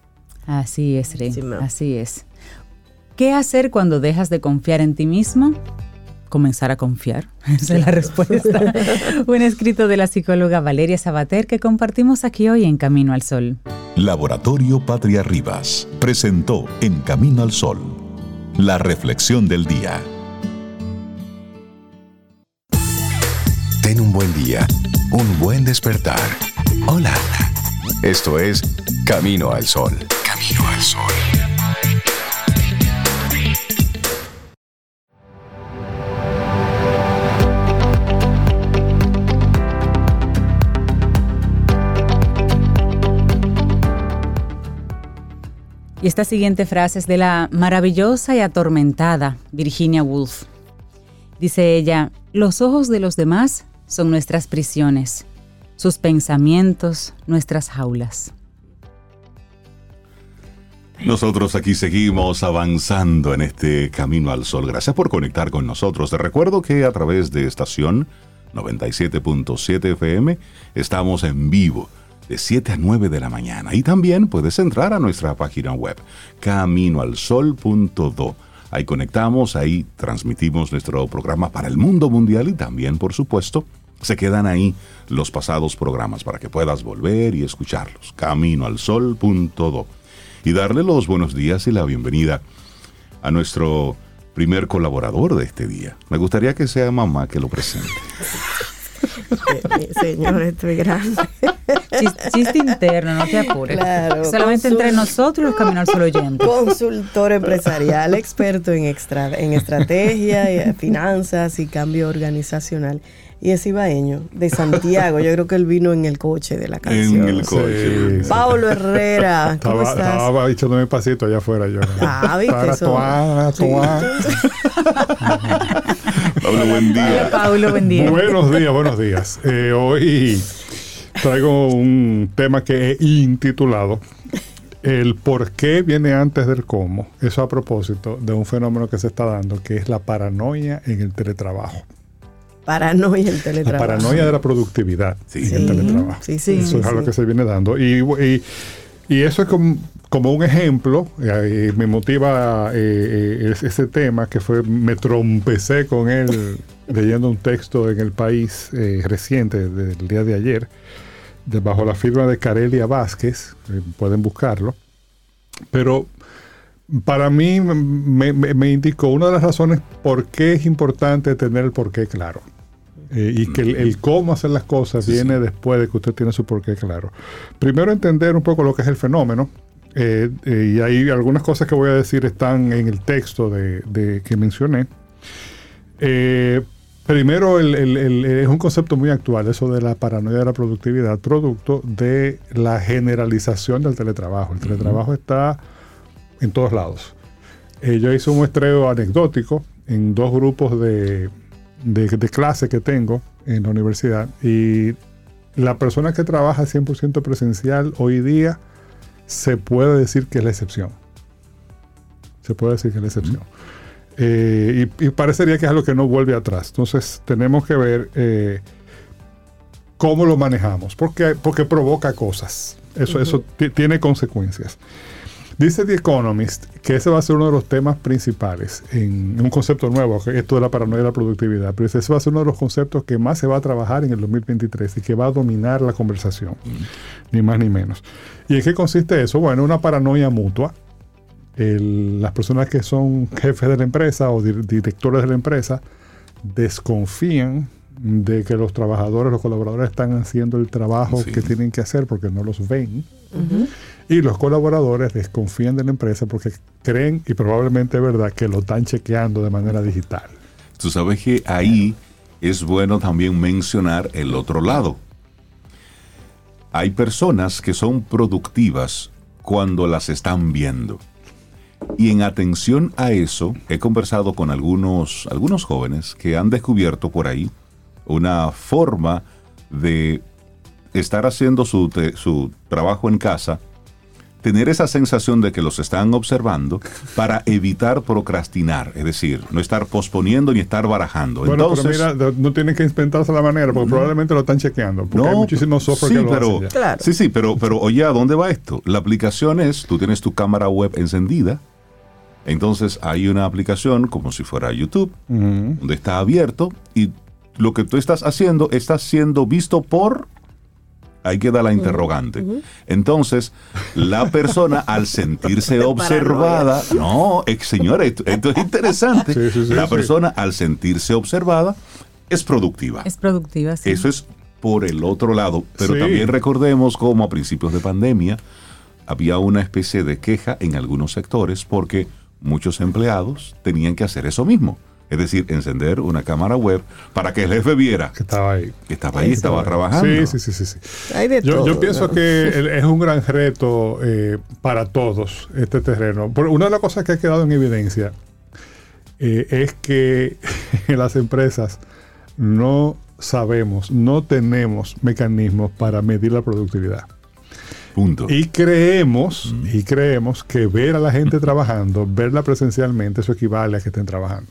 Así es, Rey. Sí. Así es. ¿Qué hacer cuando dejas de confiar en ti mismo? Comenzar a confiar. Esa es la respuesta. Un escrito de la psicóloga Valeria Sabater que compartimos aquí hoy en Camino al Sol. Laboratorio Patria Rivas presentó En Camino al Sol, la reflexión del día. Ten un buen día, un buen despertar. Hola. Esto es Camino al Sol. Camino al Sol. Y esta siguiente frase es de la maravillosa y atormentada Virginia Woolf. Dice ella, los ojos de los demás son nuestras prisiones, sus pensamientos nuestras jaulas. Nosotros aquí seguimos avanzando en este camino al sol. Gracias por conectar con nosotros. Te recuerdo que a través de estación 97.7 FM estamos en vivo de 7 a 9 de la mañana. Y también puedes entrar a nuestra página web caminoalsol.do. Ahí conectamos, ahí transmitimos nuestro programa para el mundo mundial y también, por supuesto, se quedan ahí los pasados programas para que puedas volver y escucharlos. Caminoalsol.do. Y darle los buenos días y la bienvenida a nuestro primer colaborador de este día. Me gustaría que sea mamá que lo presente. Eh, Señor, estoy grande. Chis- Chiste interno, no te apures. Claro, Solamente entre nosotros los Camino al Sol oyentes. Consultor empresarial, experto en, extra, en estrategia, y, eh, finanzas y cambio organizacional. Y es ibaeño, de Santiago. Yo creo que él vino en el coche de la canción. En el coche. Sí. Pablo Herrera, ¿cómo Estaba, estás? estaba echándome pasito allá afuera yo. Ah, ¿viste eso? toar, Sí. toar. Pablo, buen día. Paulo, buen día. Buenos días, buenos días. Eh, hoy traigo un tema que he intitulado El por qué viene antes del cómo. Eso a propósito de un fenómeno que se está dando, que es la paranoia en el teletrabajo. Paranoia en La teletrabajo. paranoia de la productividad Sí. en el teletrabajo. Sí, sí, Eso es algo que se viene dando. Y, y- y eso es como, como un ejemplo, eh, me motiva eh, eh, es- ese tema que fue, me trompecé con él leyendo un texto en el país eh, reciente del día de ayer, de- bajo la firma de Carelia Vázquez, pueden buscarlo. Pero para mí me, me- me indicó una de las razones por qué es importante tener el porqué claro. Eh, y que el, el cómo hacer las cosas Sí, viene sí. después de que usted tiene su porqué claro. Primero entender un poco lo que es el fenómeno. eh, eh, y ahí algunas cosas que voy a decir están en el texto de, de- que mencioné. Primero, el- es un concepto muy actual, eso de la paranoia de la productividad, producto de la generalización del teletrabajo. El teletrabajo está en todos lados. Yo hice un muestreo anecdótico en dos grupos de, de, de clase que tengo en la universidad y la persona que trabaja 100% presencial hoy día se puede decir que es la excepción. Se puede decir que es la excepción. Eh, y, y parecería que es algo que no vuelve atrás. Entonces tenemos que ver eh, cómo lo manejamos, porque, porque provoca cosas. Eso, eso ti- tiene consecuencias. Dice The Economist que ese va a ser uno de los temas principales en un concepto nuevo, que esto de la paranoia de la productividad. Pero ese va a ser uno de los conceptos que más se va a trabajar en el 2023 y que va a dominar la conversación, ni más ni menos. ¿Y en qué consiste eso? Bueno, una paranoia mutua. El- las personas que son jefes de la empresa o dir- directores de la empresa desconfían de que los trabajadores, los colaboradores están haciendo el trabajo Sí. que tienen que hacer porque no los ven. Y los colaboradores desconfían de la empresa porque creen, y probablemente es verdad, que lo están chequeando de manera digital. Tú sabes que ahí es bueno también mencionar el otro lado. Hay personas que son productivas cuando las están viendo. Y en atención a eso, he conversado con algunos, algunos jóvenes que han descubierto por ahí una forma de estar haciendo su, su trabajo en casa, tener esa sensación de que los están observando para evitar procrastinar, es decir, no estar posponiendo ni estar barajando. Bueno, Entonces, pero mira, no tienen que inventarse la manera, porque probablemente lo están chequeando. Porque hay muchísimos software sí, que lo pero, hacen ya. Claro. Sí, sí, pero, pero oye, ¿a dónde va esto? La aplicación es, tú tienes tu cámara web encendida, entonces hay una aplicación como si fuera YouTube, donde está abierto y lo que tú estás haciendo está siendo visto por... Hay que dar la interrogante. Entonces, la persona al sentirse observada, no, ex- señores, esto, esto es interesante. Sí, sí, sí, la sí. persona al sentirse observada es productiva. Es productiva, sí. Eso es por el otro lado. Pero Sí. también recordemos cómo a principios de pandemia había una especie de queja en algunos sectores porque muchos empleados tenían que hacer eso mismo. Es decir, encender una cámara web para que el jefe viera Que estaba ahí. que estaba ahí, estaba trabajando. Sí, sí, sí, sí. sí. Hay de Yo, todo. yo pienso ¿no? que es un gran reto eh, para todos este terreno. Por- una de las cosas que ha quedado en evidencia eh, es que en las empresas no sabemos, no tenemos mecanismos para medir la productividad. Punto. Y creemos, y creemos que ver a la gente trabajando, verla presencialmente, eso equivale a que estén trabajando.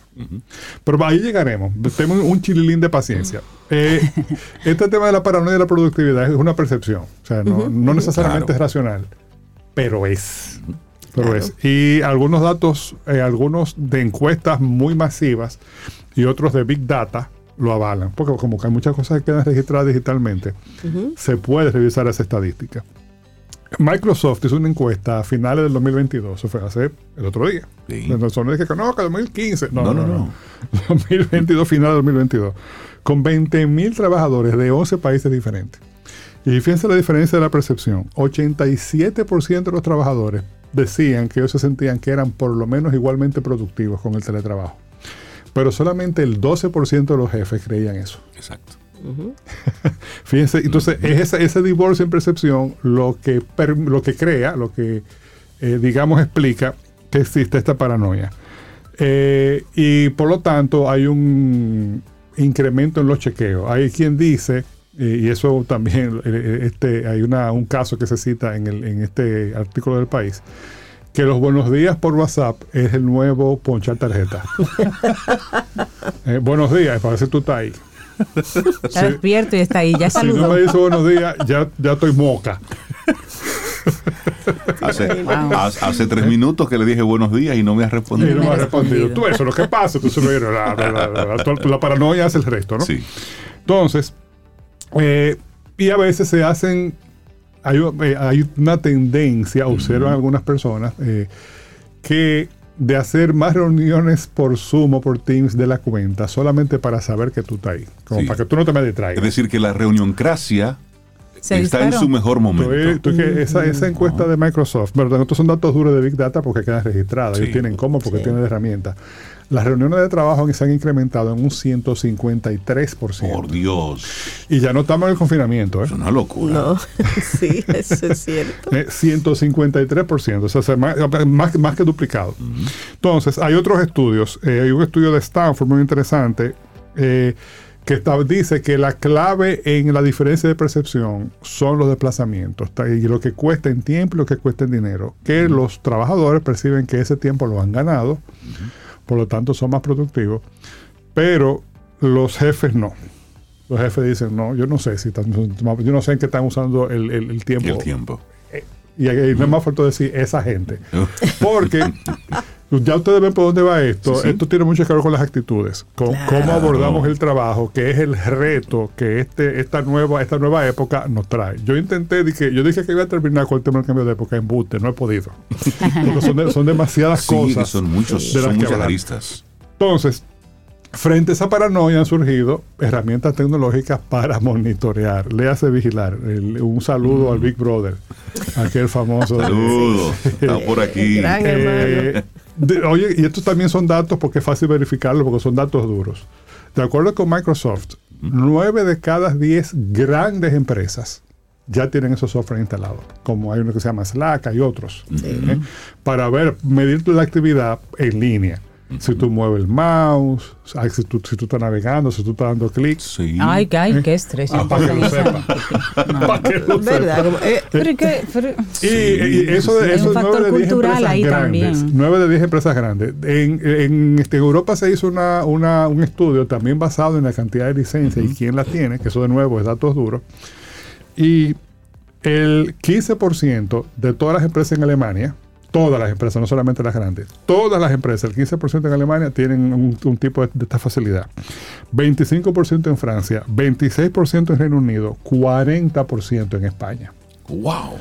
Pero ahí llegaremos. Tenemos un chililín de paciencia. Eh, este tema de la paranoia de la productividad es una percepción. O sea, no, no necesariamente Claro. es racional, pero es. Pero es. Y algunos datos, eh, algunos de encuestas muy masivas y otros de Big Data lo avalan. Porque como que hay muchas cosas que quedan registradas digitalmente, se puede revisar esa estadística. Microsoft hizo una encuesta a finales del 2022, eso fue hace el otro día. Sí. No son de que no, que 2015. No, No, no, no, no. no. 2022, final de 2022. Con 20.000 trabajadores de 11 países diferentes. Y fíjense la diferencia de la percepción. 87% de los trabajadores decían que ellos se sentían que eran por lo menos igualmente productivos con el teletrabajo. Pero solamente el 12% de los jefes creían eso. Exacto. Fíjense, entonces es ese, ese divorcio en percepción lo que, lo que crea, lo que eh, digamos explica que existe esta paranoia. Eh, y por lo tanto hay un incremento en los chequeos. Hay quien dice, eh, y eso también, eh, este, hay una, un caso que se cita en, el, en este artículo del país, que los buenos días por WhatsApp es el nuevo ponchar tarjeta. Eh, buenos días, parece que tú estás ahí. Está despierto y está ahí, ya Si no me dice buenos días, ya, ya estoy moca. Hace, Wow. hace- hace tres minutos que le dije buenos días y no me ha Y respondido. no me ha me ha respondido. Tú, eso es lo que pasa. Tú se lo la, la, la- la- la- la paranoia hace el resto, ¿no? Sí. Entonces, eh, y a veces se hacen. Hay, eh, hay una tendencia, observan algunas personas, eh, que de hacer más reuniones por Zoom o por Teams de la cuenta solamente para saber que tú estás ahí. Como Sí. para que tú no te me distraigas. Es decir, que la reunioncracia Se está en su mejor momento. Tú- tú que esa, esa encuesta de Microsoft, ¿verdad? Estos son datos duros de Big Data porque quedan registrados. Ellos Sí. tienen cómo porque tienen herramientas. Las reuniones de trabajo se han incrementado en un 153%. Por Dios. Y ya no estamos en el confinamiento, ¿eh? Es una locura. No, sí, eso es cierto. Eh, 153%, o sea, se- más, que duplicado. Entonces, hay otros estudios. Eh, hay un estudio de Stanford muy interesante eh, que dice que la clave en la diferencia de percepción son los desplazamientos y lo que cuesta en tiempo y lo que cuesta en dinero. Que los trabajadores perciben que ese tiempo lo han ganado, por lo tanto son más productivos, pero los jefes no. Los jefes dicen, no, yo no sé si están, yo no sé en qué están usando el, el- el tiempo. El tiempo. Y, ahí no es más falta decir esa gente. Porque ya ustedes ven por dónde va esto. Sí, sí. Esto tiene mucho que ver con las actitudes, con cómo abordamos el trabajo, que es el reto que este, esta, nueva, esta nueva época nos trae. Yo intenté, dije, yo dije que iba a terminar con el tema del cambio de época en Butte, no he podido. Porque son, de- son demasiadas Sí, cosas. son muchos, de las son que muchas hablar. aristas. Entonces, frente a esa paranoia han surgido herramientas tecnológicas para monitorear, le hace vigilar. El- un saludo al Big Brother, aquel famoso. Saludos. Está por aquí. Gran Eh, hermano. De- oye, y estos también son datos porque es fácil verificarlo porque son datos duros. De acuerdo con Microsoft, 9 de cada 10 grandes empresas ya tienen esos software instalados, como hay uno que se llama Slack, hay otros, ¿eh? para ver, medir la actividad en línea. Si tú mueves el mouse, ay, si, tú, si tú estás navegando, si tú estás dando clics. Sí. Ay, ay, qué estrés. Ah, para que lo sepa. Para que lo ¿Verdad? sepa. Eh, Pero, ¿y eso eso un es factor 9 de 10 cultural empresas ahí grandes. también. 9 de 10 empresas grandes. En, en este, Europa se hizo una, una- un estudio también basado en la cantidad de licencias y quién las tiene, que eso de nuevo es datos duros. Y el 15% de todas las empresas en Alemania, todas las empresas, no solamente las grandes, todas las empresas, el 15% en Alemania tienen un, un tipo de, de esta facilidad. 25% en Francia, 26% en Reino Unido, 40% en España. ¡Wow!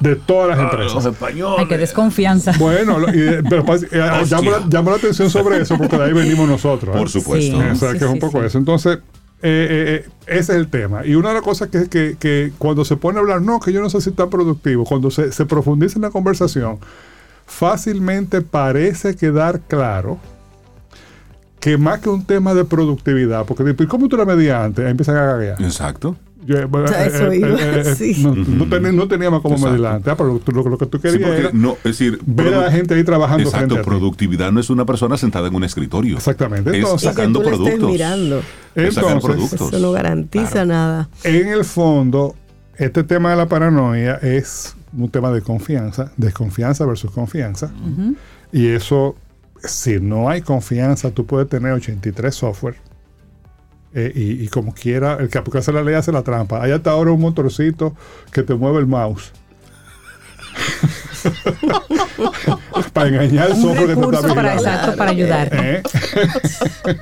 De todas las Los empresas. españoles. Ay, qué desconfianza. Bueno, y- pero eh, llamo, la, llamo la atención sobre eso porque de ahí venimos nosotros. ¿eh? Por supuesto. Sí. O sea, que es un poco sí. eso. Entonces, eh, eh, eh, ese es el tema. Y una de las cosas que, que, cuando se pone a hablar, no, que yo no sé si tan productivo, cuando se, se profundiza en la conversación, fácilmente parece quedar claro que más que un tema de productividad, porque ¿y ¿cómo tú la medías antes? Ahí empiezan a gaguear. Exacto. Yo, eh, sea, eso eh, iba, eh, eh, sí. no, no, ten- no teníamos cómo Exacto. medirla antes, ah, pero lo, lo que tú Sí, querías porque era no, es decir, ver a la gente ahí trabajando Exacto, productividad no es una persona sentada en un escritorio. Exactamente. Es Entonces- que sacando tú le estés productos. mirando. Es Entonces, productos. Eso no garantiza Claro. nada. En el fondo, este tema de la paranoia es un tema de confianza, desconfianza versus confianza. Y eso, si no hay confianza, tú puedes tener 83 software. Eh, y, y como quiera, el que hace la ley hace la trampa. Hay hasta ahora un motorcito que te mueve el mouse. para engañar el software que te está recurso para, exacto, para ayudarte. ¿Eh?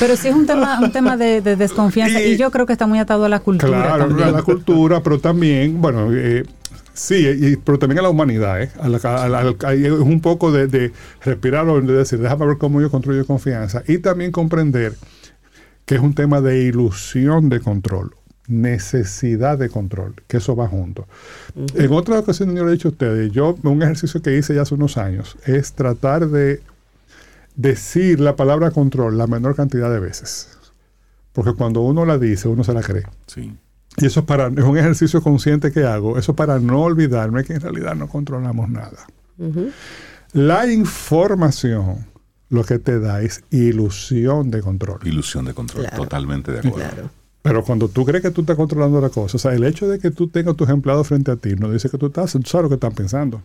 Pero sí es un tema, un tema de, de desconfianza y, Y- yo creo que está muy atado a la cultura Claro, también. a la cultura, pero también, bueno, eh, sí, y- pero también a la humanidad, ¿eh? A la- a la- al- hay un poco de, de respirar o de decir, déjame ver cómo yo construyo confianza. Y también comprender que es un tema de ilusión de control, necesidad de control, que eso va junto. En otra ocasión yo le he dicho a ustedes, yo, un ejercicio que hice ya hace unos años, es tratar de decir la palabra control la menor cantidad de veces. Porque cuando uno la dice, uno se la cree. Sí. Y eso es, para, es un ejercicio consciente que hago. Eso para no olvidarme que en realidad no controlamos nada. La información lo que te da es ilusión de control. Ilusión de control. Claro. Totalmente de acuerdo. Claro. Pero cuando tú crees que tú estás controlando la cosa, o sea, el hecho de que tú tengas tus empleados frente a ti no dice que tú estás, tú sabes lo que están pensando.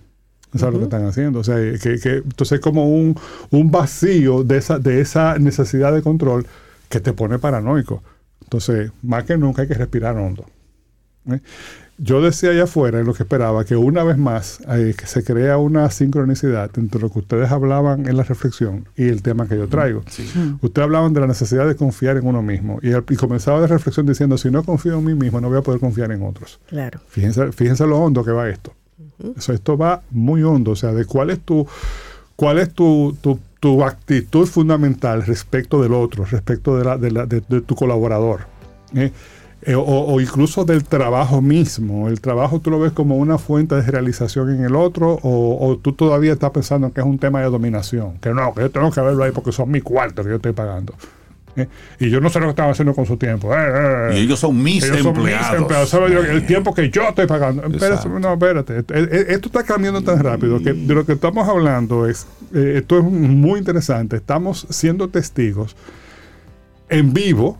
Tú sabes lo que están haciendo. O sea, que, que- entonces es como un, un vacío de esa, de esa necesidad de control que te pone paranoico. Entonces, más que nunca hay que respirar hondo. ¿eh? Yo decía allá afuera, en lo que esperaba, que una vez más eh, que se crea una sincronicidad entre lo que ustedes hablaban en la reflexión y el tema que yo traigo. Ustedes hablaban de la necesidad de confiar en uno mismo y, y comenzaba la reflexión diciendo, si no confío en mí mismo, no voy a poder confiar en otros. Claro. Fíjense, fíjense lo hondo que va esto. Eso, esto va muy hondo, o sea, de cuál es tu, cuál es tu, tu, tu actitud fundamental respecto del otro, respecto de, la, de, la- de- de tu colaborador. ¿eh? Eh, o, o incluso del trabajo mismo. El trabajo tú lo ves como una fuente de realización en el otro o, o tú todavía estás pensando que es un tema de dominación. Que no, que yo tengo que verlo ahí porque son mis cuartos que yo estoy pagando. ¿eh? Y yo no sé lo que están haciendo con su tiempo. Eh. Y ellos son mis Ellos son mis empleados. el tiempo que yo estoy pagando. Espérate, no, espérate. Esto- está cambiando tan rápido que de lo que estamos hablando es, esto es muy interesante. Estamos siendo testigos en vivo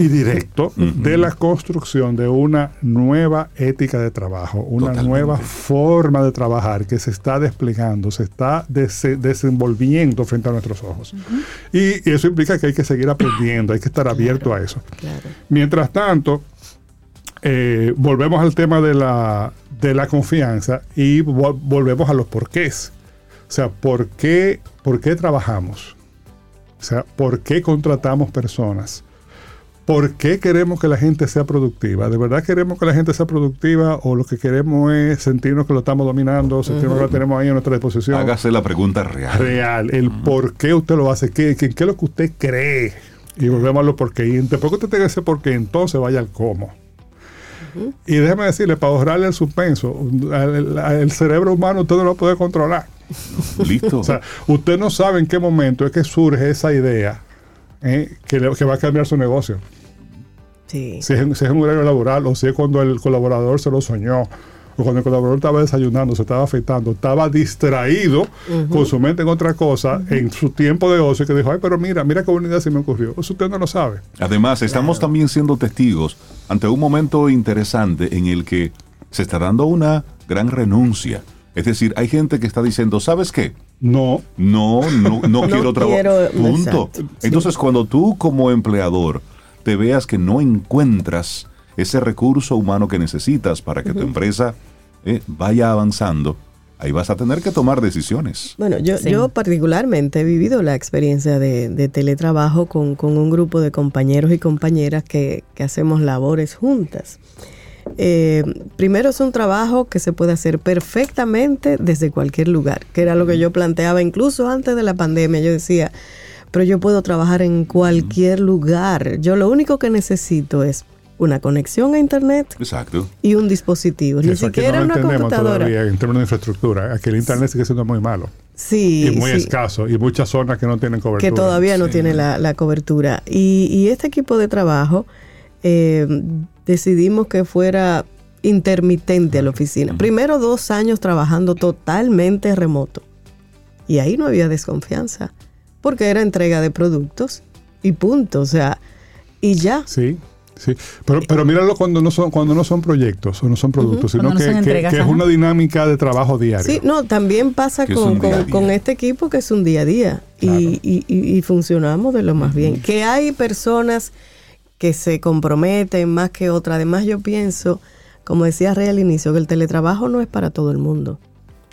y directo de la construcción de una nueva ética de trabajo, una Totalmente. nueva forma de trabajar que se está desplegando, se está dese- desenvolviendo frente a nuestros ojos. Y eso implica que hay que seguir aprendiendo, hay que estar abierto a eso. Claro. Mientras tanto, eh, volvemos al tema de la, de la confianza y vol- volvemos a los porqués. O sea, ¿por qué, ¿por qué trabajamos? O sea, ¿por qué contratamos personas? ¿Por qué queremos que la gente sea productiva? ¿De verdad queremos que la gente sea productiva o lo que queremos es sentirnos que lo estamos dominando, sentirnos que lo tenemos ahí a nuestra disposición? Hágase la pregunta real. real, el por qué usted lo hace, qué, qué, qué es lo que usted cree. Y volvemos a lo por qué. Y después que usted tenga ese por qué, entonces vaya al cómo. Y déjeme decirle, para ahorrarle el suspenso, el, el cerebro humano usted no lo puede controlar. Listo. O sea, usted no sabe en qué momento es que surge esa idea ¿eh? que, le- que va a cambiar su negocio. Sí. Si es, en- si es un horario laboral o si es cuando el colaborador se lo soñó o cuando el colaborador estaba desayunando, se estaba afeitando, estaba distraído con su mente en otra cosa, en su tiempo de ocio, que dijo, ay, pero mira, mira qué idea se me ocurrió. Eso usted no lo sabe. Además, estamos también siendo testigos ante un momento interesante en el que se está dando una gran renuncia. Es decir, hay gente que está diciendo, ¿sabes qué? No, No, no, no, quiero trabajar. Punto. exacto, sí. Entonces, cuando tú como empleador te veas que no encuentras ese recurso humano que necesitas para que tu empresa eh, vaya avanzando, ahí vas a tener que tomar decisiones. Bueno, yo, Sí. yo particularmente he vivido la experiencia de, de teletrabajo con, con un grupo de compañeros y compañeras que, que hacemos labores juntas. Eh, primero es un trabajo que se puede hacer perfectamente desde cualquier lugar, que era lo que yo planteaba incluso antes de la pandemia. Yo decía, pero yo puedo trabajar en cualquier lugar. Yo lo único que necesito es una conexión a internet Exacto. y un dispositivo. Ni eso aquí siquiera no lo una entendemos computadora. todavía en términos de infraestructura. Aquí el internet sigue siendo muy malo Sí, y muy sí. escaso y muchas zonas que no tienen cobertura. que todavía no Sí. tiene la, la cobertura. Y, y este equipo de trabajo eh, decidimos que fuera intermitente a la oficina. Primero dos años trabajando totalmente remoto. Y ahí no había desconfianza, porque era entrega de productos y punto. O sea, y ya. Sí, sí. Pero, pero míralo cuando no son cuando no son proyectos o no son productos, sino no que, son que- entregas, que es una dinámica de trabajo diario. Sí, no, también pasa con, día día. este equipo que es un día a día Claro. y, y- y- y funcionamos de lo más bien. Que hay personas que se comprometen más que otras. Además, yo pienso, como decía Rey al inicio, que el teletrabajo no es para todo el mundo.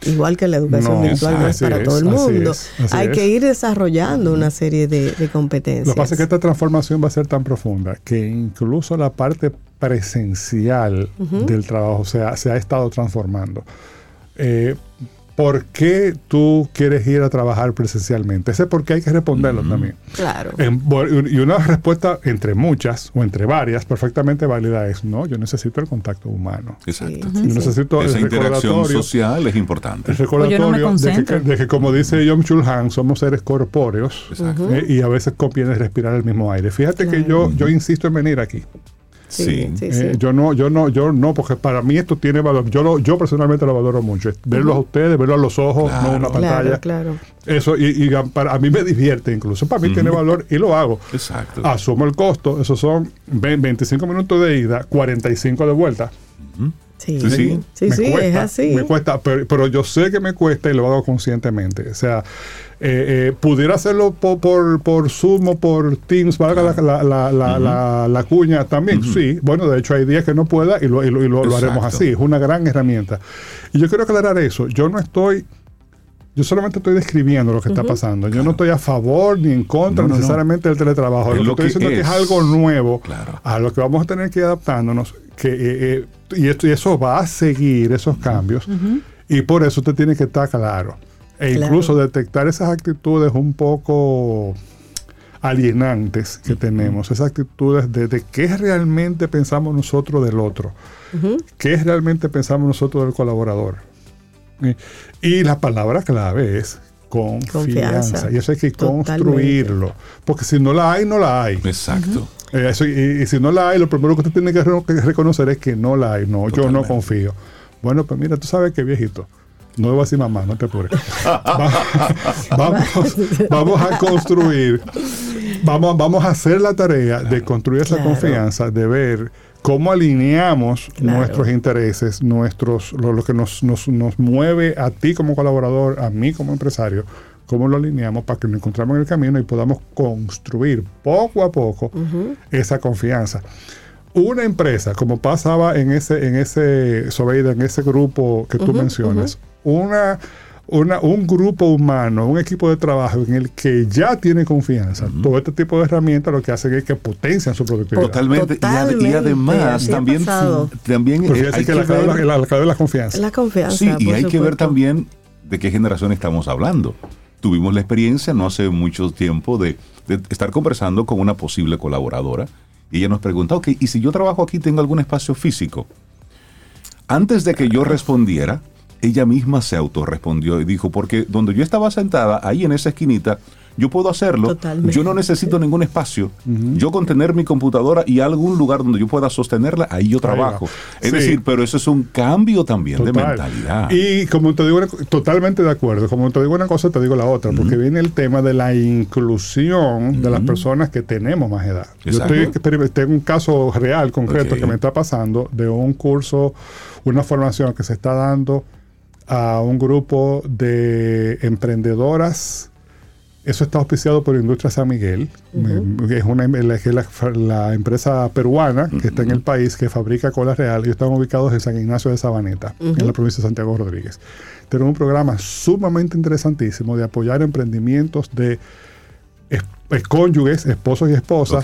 Igual que la educación No, virtual no es para es, todo el así mundo. es, así hay es. que ir desarrollando una serie de, de competencias. Lo que pasa es que esta transformación va a ser tan profunda que incluso la parte presencial del trabajo se ha, se ha estado transformando. Eh, ¿Por qué tú quieres ir a trabajar presencialmente? Ese por qué hay que responderlo también. Claro. En- y una respuesta entre muchas o entre varias perfectamente válida es, no, yo necesito el contacto humano. Exacto. Yo necesito Esa el interacción recordatorio, social es importante. el recordatorio O yo no me de, que, concentro. de que, como dice Jung Chul Han, somos seres corpóreos Exacto. eh, y a veces conviene respirar el mismo aire. Fíjate que yo, yo insisto en venir aquí. Sí, Sí. sí, Eh, sí. yo no, yo no, yo no, porque para mí esto tiene valor. Yo lo, yo personalmente lo valoro mucho. Verlos a ustedes, verlo a los ojos, no en una pantalla. Claro, claro. Eso, y, y para, a mí me divierte incluso. Para mí tiene valor y lo hago. Exacto. Asumo el costo, esos son ve- 25 minutos de ida, 45 de vuelta. Sí, Sí, sí, sí. sí, Me es cuesta, así. Me cuesta, pero, pero yo sé que me cuesta y lo hago conscientemente. O sea, eh, eh, pudiera hacerlo po- por, por, Zoom o por Teams, valga la, la, la, la, la- la cuña también. Sí, bueno, de hecho hay días que no pueda y lo, y lo, y lo- lo haremos así. Es una gran herramienta. Y yo quiero aclarar eso. Yo no estoy... Yo solamente estoy describiendo lo que está pasando. Yo no estoy a favor ni en contra No, no, no. necesariamente del teletrabajo. Es lo, lo que estoy diciendo es que es algo nuevo Claro. a lo que vamos a tener que ir adaptándonos. Que, eh, eh, y, esto, y eso va a seguir esos cambios. Y por eso usted tiene que estar claro. E Claro. incluso detectar esas actitudes un poco alienantes que tenemos, esas actitudes de, de qué realmente pensamos nosotros del otro, qué realmente pensamos nosotros del colaborador. Y, y la palabra clave es confianza. Confianza. Y eso hay que Totalmente. construirlo. Porque si no la hay, no la hay. Exacto. Eh, eso- y, y si no la hay, lo primero que usted tiene que, re- que reconocer es que no la hay. No, yo no confío. Bueno, pues mira, tú sabes que viejito. No debo decir mamá, no te apures. Va- vamos, vamos a construir, vamos, vamos a hacer la tarea de construir esa Claro. confianza, de ver cómo alineamos Claro. nuestros intereses, nuestros, lo, lo que nos, nos, nos mueve a ti como colaborador, a mí como empresario, cómo lo alineamos para que nos encontremos en el camino y podamos construir poco a poco esa confianza. Una empresa, como pasaba en ese, en ese, Sobeida, en ese grupo que tú mencionas, una, una, un grupo humano, un equipo de trabajo en el que ya tiene confianza, todo este tipo de herramientas lo que hacen es que potencian su productividad. Totalmente. Y, ad- y Totalmente, además, también, también Porque eh, hay que que la clave, la, la clave es la confianza. La confianza. Sí, y hay que ver también de qué generación estamos hablando. Tuvimos la experiencia no hace mucho tiempo de, de estar conversando con una posible colaboradora y ella nos pregunta, ok, ¿y si yo trabajo aquí tengo algún espacio físico? Antes de que yo respondiera, ella misma se autorrespondió y dijo, porque donde yo estaba sentada, ahí en esa esquinita, yo puedo hacerlo. Totalmente. Yo no necesito ningún espacio. Yo con tener mi computadora y algún lugar donde yo pueda sostenerla, ahí yo trabajo. Es Sí. decir, pero eso es un cambio también de mentalidad. Y como te digo, totalmente de acuerdo. Como te digo una cosa, te digo la otra, porque viene el tema de la inclusión de las personas que tenemos más edad. Yo estoy, tengo un caso real, concreto, que me está pasando de un curso, una formación que se está dando a un grupo de emprendedoras. Eso está auspiciado por Industria San Miguel, que es, una, que es la, la empresa peruana que está en el país, que fabrica cola real, y están ubicados en San Ignacio de Sabaneta, en la provincia de Santiago Rodríguez. Tienen un programa sumamente interesantísimo de apoyar emprendimientos de es- eh, cónyuges, esposos y esposas.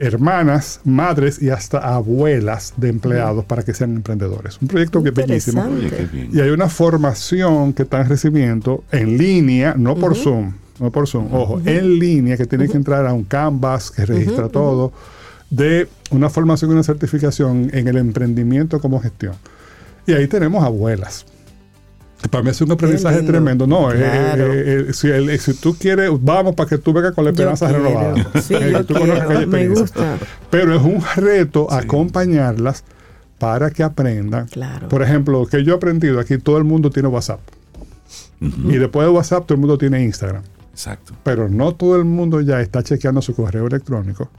Hermanas, madres y hasta abuelas de empleados para que sean emprendedores. Un proyecto que es bellísimo. Y hay una formación que están recibiendo en línea, no por Zoom, no por Zoom, ojo, en línea, que tienen que entrar a un Canvas que registra todo, de una formación y una certificación en el emprendimiento como gestión. Y ahí tenemos abuelas. Para mí es un aprendizaje tremendo. No, eh, Claro. eh, eh, si, el- si tú quieres, vamos para que tú vengas con la Yo esperanza quiero. renovada. Sí, yo tú quiero. Me gusta. Pero es un reto acompañarlas para que aprendan. Claro. Por ejemplo, que yo he aprendido aquí, todo el mundo tiene WhatsApp. Y después de WhatsApp, todo el mundo tiene Instagram. Exacto. Pero no todo el mundo ya está chequeando su correo electrónico,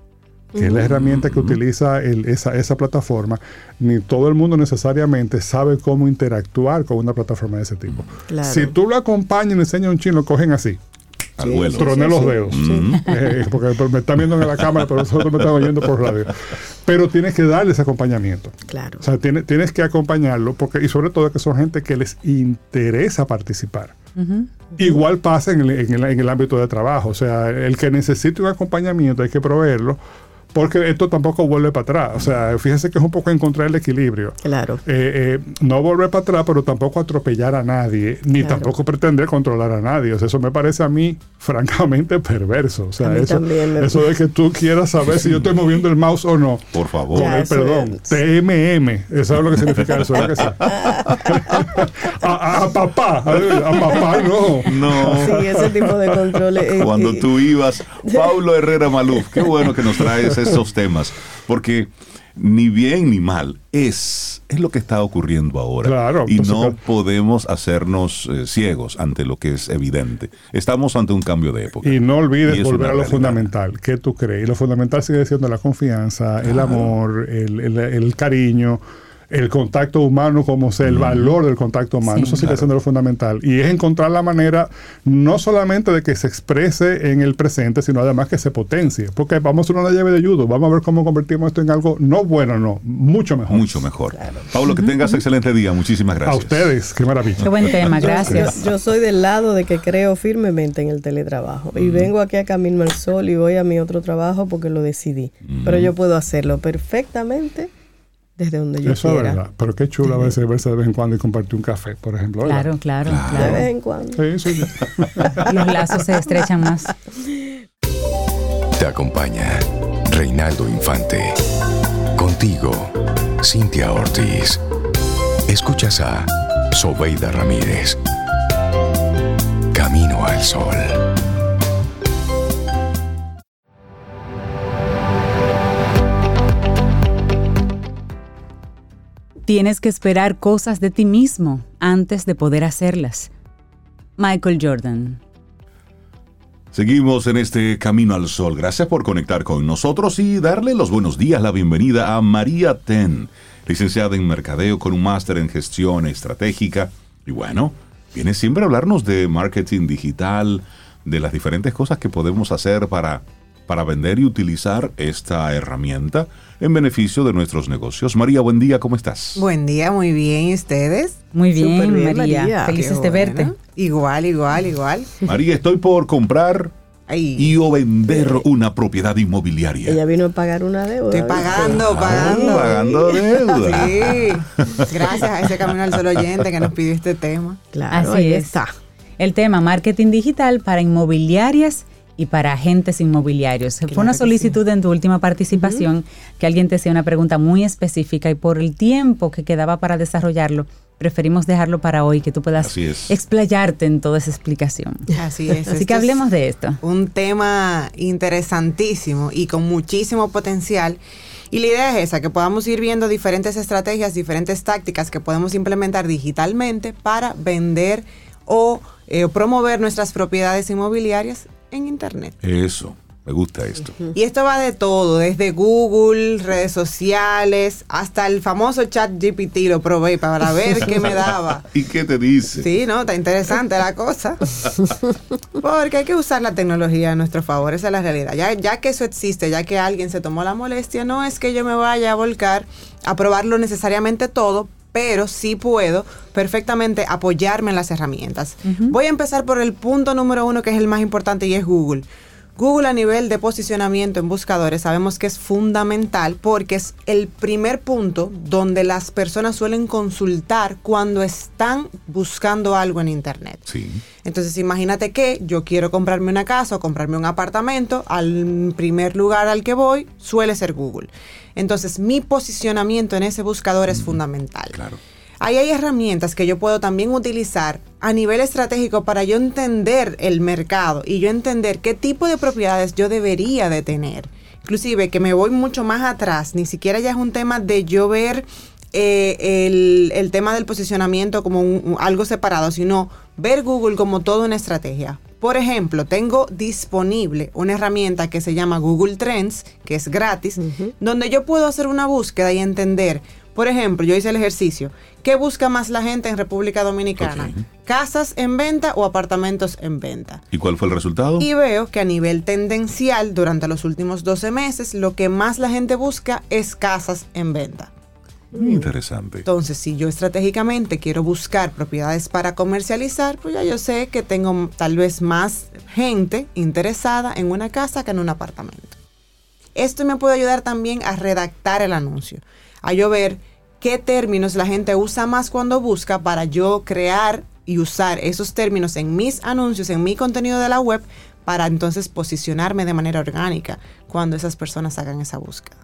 que es la herramienta que utiliza el- esa, esa plataforma. Ni todo el mundo necesariamente sabe cómo interactuar con una plataforma de ese tipo. Claro. Si tú lo acompañas y le enseñas a un chino, lo cogen así. Al vuelo. Troné los dedos. Eh, porque me están viendo en la cámara, pero nosotros me están oyendo por radio. Pero tienes que darle ese acompañamiento. Claro. O sea, tiene- tienes que acompañarlo, porque, y sobre todo que son gente que les interesa participar. Igual pasa en el, en el- en el ámbito de trabajo. O sea, el que necesite un acompañamiento hay que proveerlo, porque esto tampoco vuelve para atrás. O sea, fíjense que es un poco encontrar el equilibrio. Claro. Eh, eh, no volver para atrás, pero tampoco atropellar a nadie, ni Claro. tampoco pretender controlar a nadie. O sea, eso me parece a mí francamente perverso. O sea, A mí eso, me- eso de que tú quieras saber si yo estoy moviendo el mouse o no. Por favor. Ya, perdón, es- TMM, eso es lo que significa eso, ¿verdad que sí? a, a- a papá, a, a papá no. No. Sí, ese tipo de controles. eh, Cuando tú ibas, Paulo Herrera Maluf, qué bueno que nos traes estos temas, porque ni bien ni mal es, es lo que está ocurriendo ahora. Claro, y no claro. podemos hacernos eh, ciegos ante lo que es evidente. Estamos ante un cambio de época. Y no olvides Y volver a lo realidad. fundamental. ¿Qué tú crees? Y lo fundamental sigue siendo la confianza, el amor, el, el- el cariño, el contacto humano como sea, el valor del contacto humano. Sí. Eso sigue Claro. siendo lo fundamental. Y es encontrar la manera no solamente de que se exprese en el presente, sino además que se potencie. Porque vamos a hacer una llave de judo. Vamos a ver cómo convertimos esto en algo no bueno, no, mucho mejor. Mucho mejor. Paulo, que tengas excelente día. Muchísimas A gracias. ustedes, qué maravilla. Qué buen tema, gracias. Yo, yo soy del lado de que creo firmemente en el teletrabajo. Y vengo aquí a Camino al Sol y voy a mi otro trabajo porque lo decidí. Pero yo puedo hacerlo perfectamente desde donde yo Eso es quiera. verdad. Pero qué chulo a veces verse de vez en cuando y compartir un café, por ejemplo. ¿verdad? Claro, claro, De claro. vez en cuando. Sí, sí, sí. Los lazos se estrechan más. Te acompaña Reinaldo Infante. Contigo, Cintia Ortiz. Escuchas a Sobeida Ramírez. Camino al Sol. Tienes que esperar cosas de ti mismo antes de poder hacerlas. Michael Jordan. Seguimos en este camino al sol. Gracias por conectar con nosotros y darle los buenos días, la bienvenida a María Ten, licenciada en Mercadeo con un máster en gestión estratégica. Y bueno, viene siempre a hablarnos de marketing digital, de las diferentes cosas que podemos hacer para, para vender y utilizar esta herramienta en beneficio de nuestros negocios. María, buen día, ¿cómo estás? Buen día, muy bien. ¿Y ustedes? Muy bien, María. María. Felices Qué de verte. Igual, igual, igual. María, estoy por comprar Ay, y o vender una propiedad inmobiliaria. Ella vino a pagar una deuda. estoy ¿viste? pagando, Ah, pagando. pagando deuda. Sí. Gracias a ese Camino al Sol oyente que nos pidió este tema. Claro, Así ahí es. está. El tema marketing digital para inmobiliarias y para agentes inmobiliarios. Fue una solicitud en tu última participación que alguien te hacía una pregunta muy específica y por el tiempo que quedaba para desarrollarlo, preferimos dejarlo para hoy, que tú puedas explayarte en toda esa explicación. Así es. Así que hablemos de esto. Un tema interesantísimo y con muchísimo potencial. Y la idea es esa, que podamos ir viendo diferentes estrategias, diferentes tácticas que podemos implementar digitalmente para vender o eh, promover nuestras propiedades inmobiliarias en Internet. Eso, me gusta esto. Y esto va de todo, desde Google, redes sociales, hasta el famoso chat GPT lo probé para ver qué me daba. ¿Y qué te dice? Sí, ¿no? Está interesante la cosa. Porque hay que usar la tecnología a nuestro favor, esa es la realidad. Ya, ya que eso existe, ya que alguien se tomó la molestia, no es que yo me vaya a volcar a probarlo necesariamente todo, pero sí puedo perfectamente apoyarme en las herramientas. Voy a empezar por el punto número uno, que es el más importante, y es Google. Google a nivel de posicionamiento en buscadores sabemos que es fundamental porque es el primer punto donde las personas suelen consultar cuando están buscando algo en Internet. Sí. Entonces imagínate que yo quiero comprarme una casa o comprarme un apartamento, al primer lugar al que voy suele ser Google. Entonces mi posicionamiento en ese buscador es fundamental. Claro. Ahí hay herramientas que yo puedo también utilizar a nivel estratégico para yo entender el mercado y yo entender qué tipo de propiedades yo debería de tener. Inclusive que me voy mucho más atrás, ni siquiera ya es un tema de yo ver eh, el, el tema del posicionamiento como un- un- algo separado, sino ver Google como toda una estrategia. Por ejemplo, tengo disponible una herramienta que se llama Google Trends, que es gratis, donde yo puedo hacer una búsqueda y entender. Por ejemplo, yo hice el ejercicio. ¿Qué busca más la gente en República Dominicana? ¿Casas en venta o apartamentos en venta? ¿Y cuál fue el resultado? Y veo que a nivel tendencial, durante los últimos 12 meses, lo que más la gente busca es casas en venta. Muy interesante. Entonces, si yo estratégicamente quiero buscar propiedades para comercializar, pues ya yo sé que tengo tal vez más gente interesada en una casa que en un apartamento. Esto me puede ayudar también a redactar el anuncio, a yo ver qué términos la gente usa más cuando busca para yo crear y usar esos términos en mis anuncios, en mi contenido de la web, para entonces posicionarme de manera orgánica cuando esas personas hagan esa búsqueda.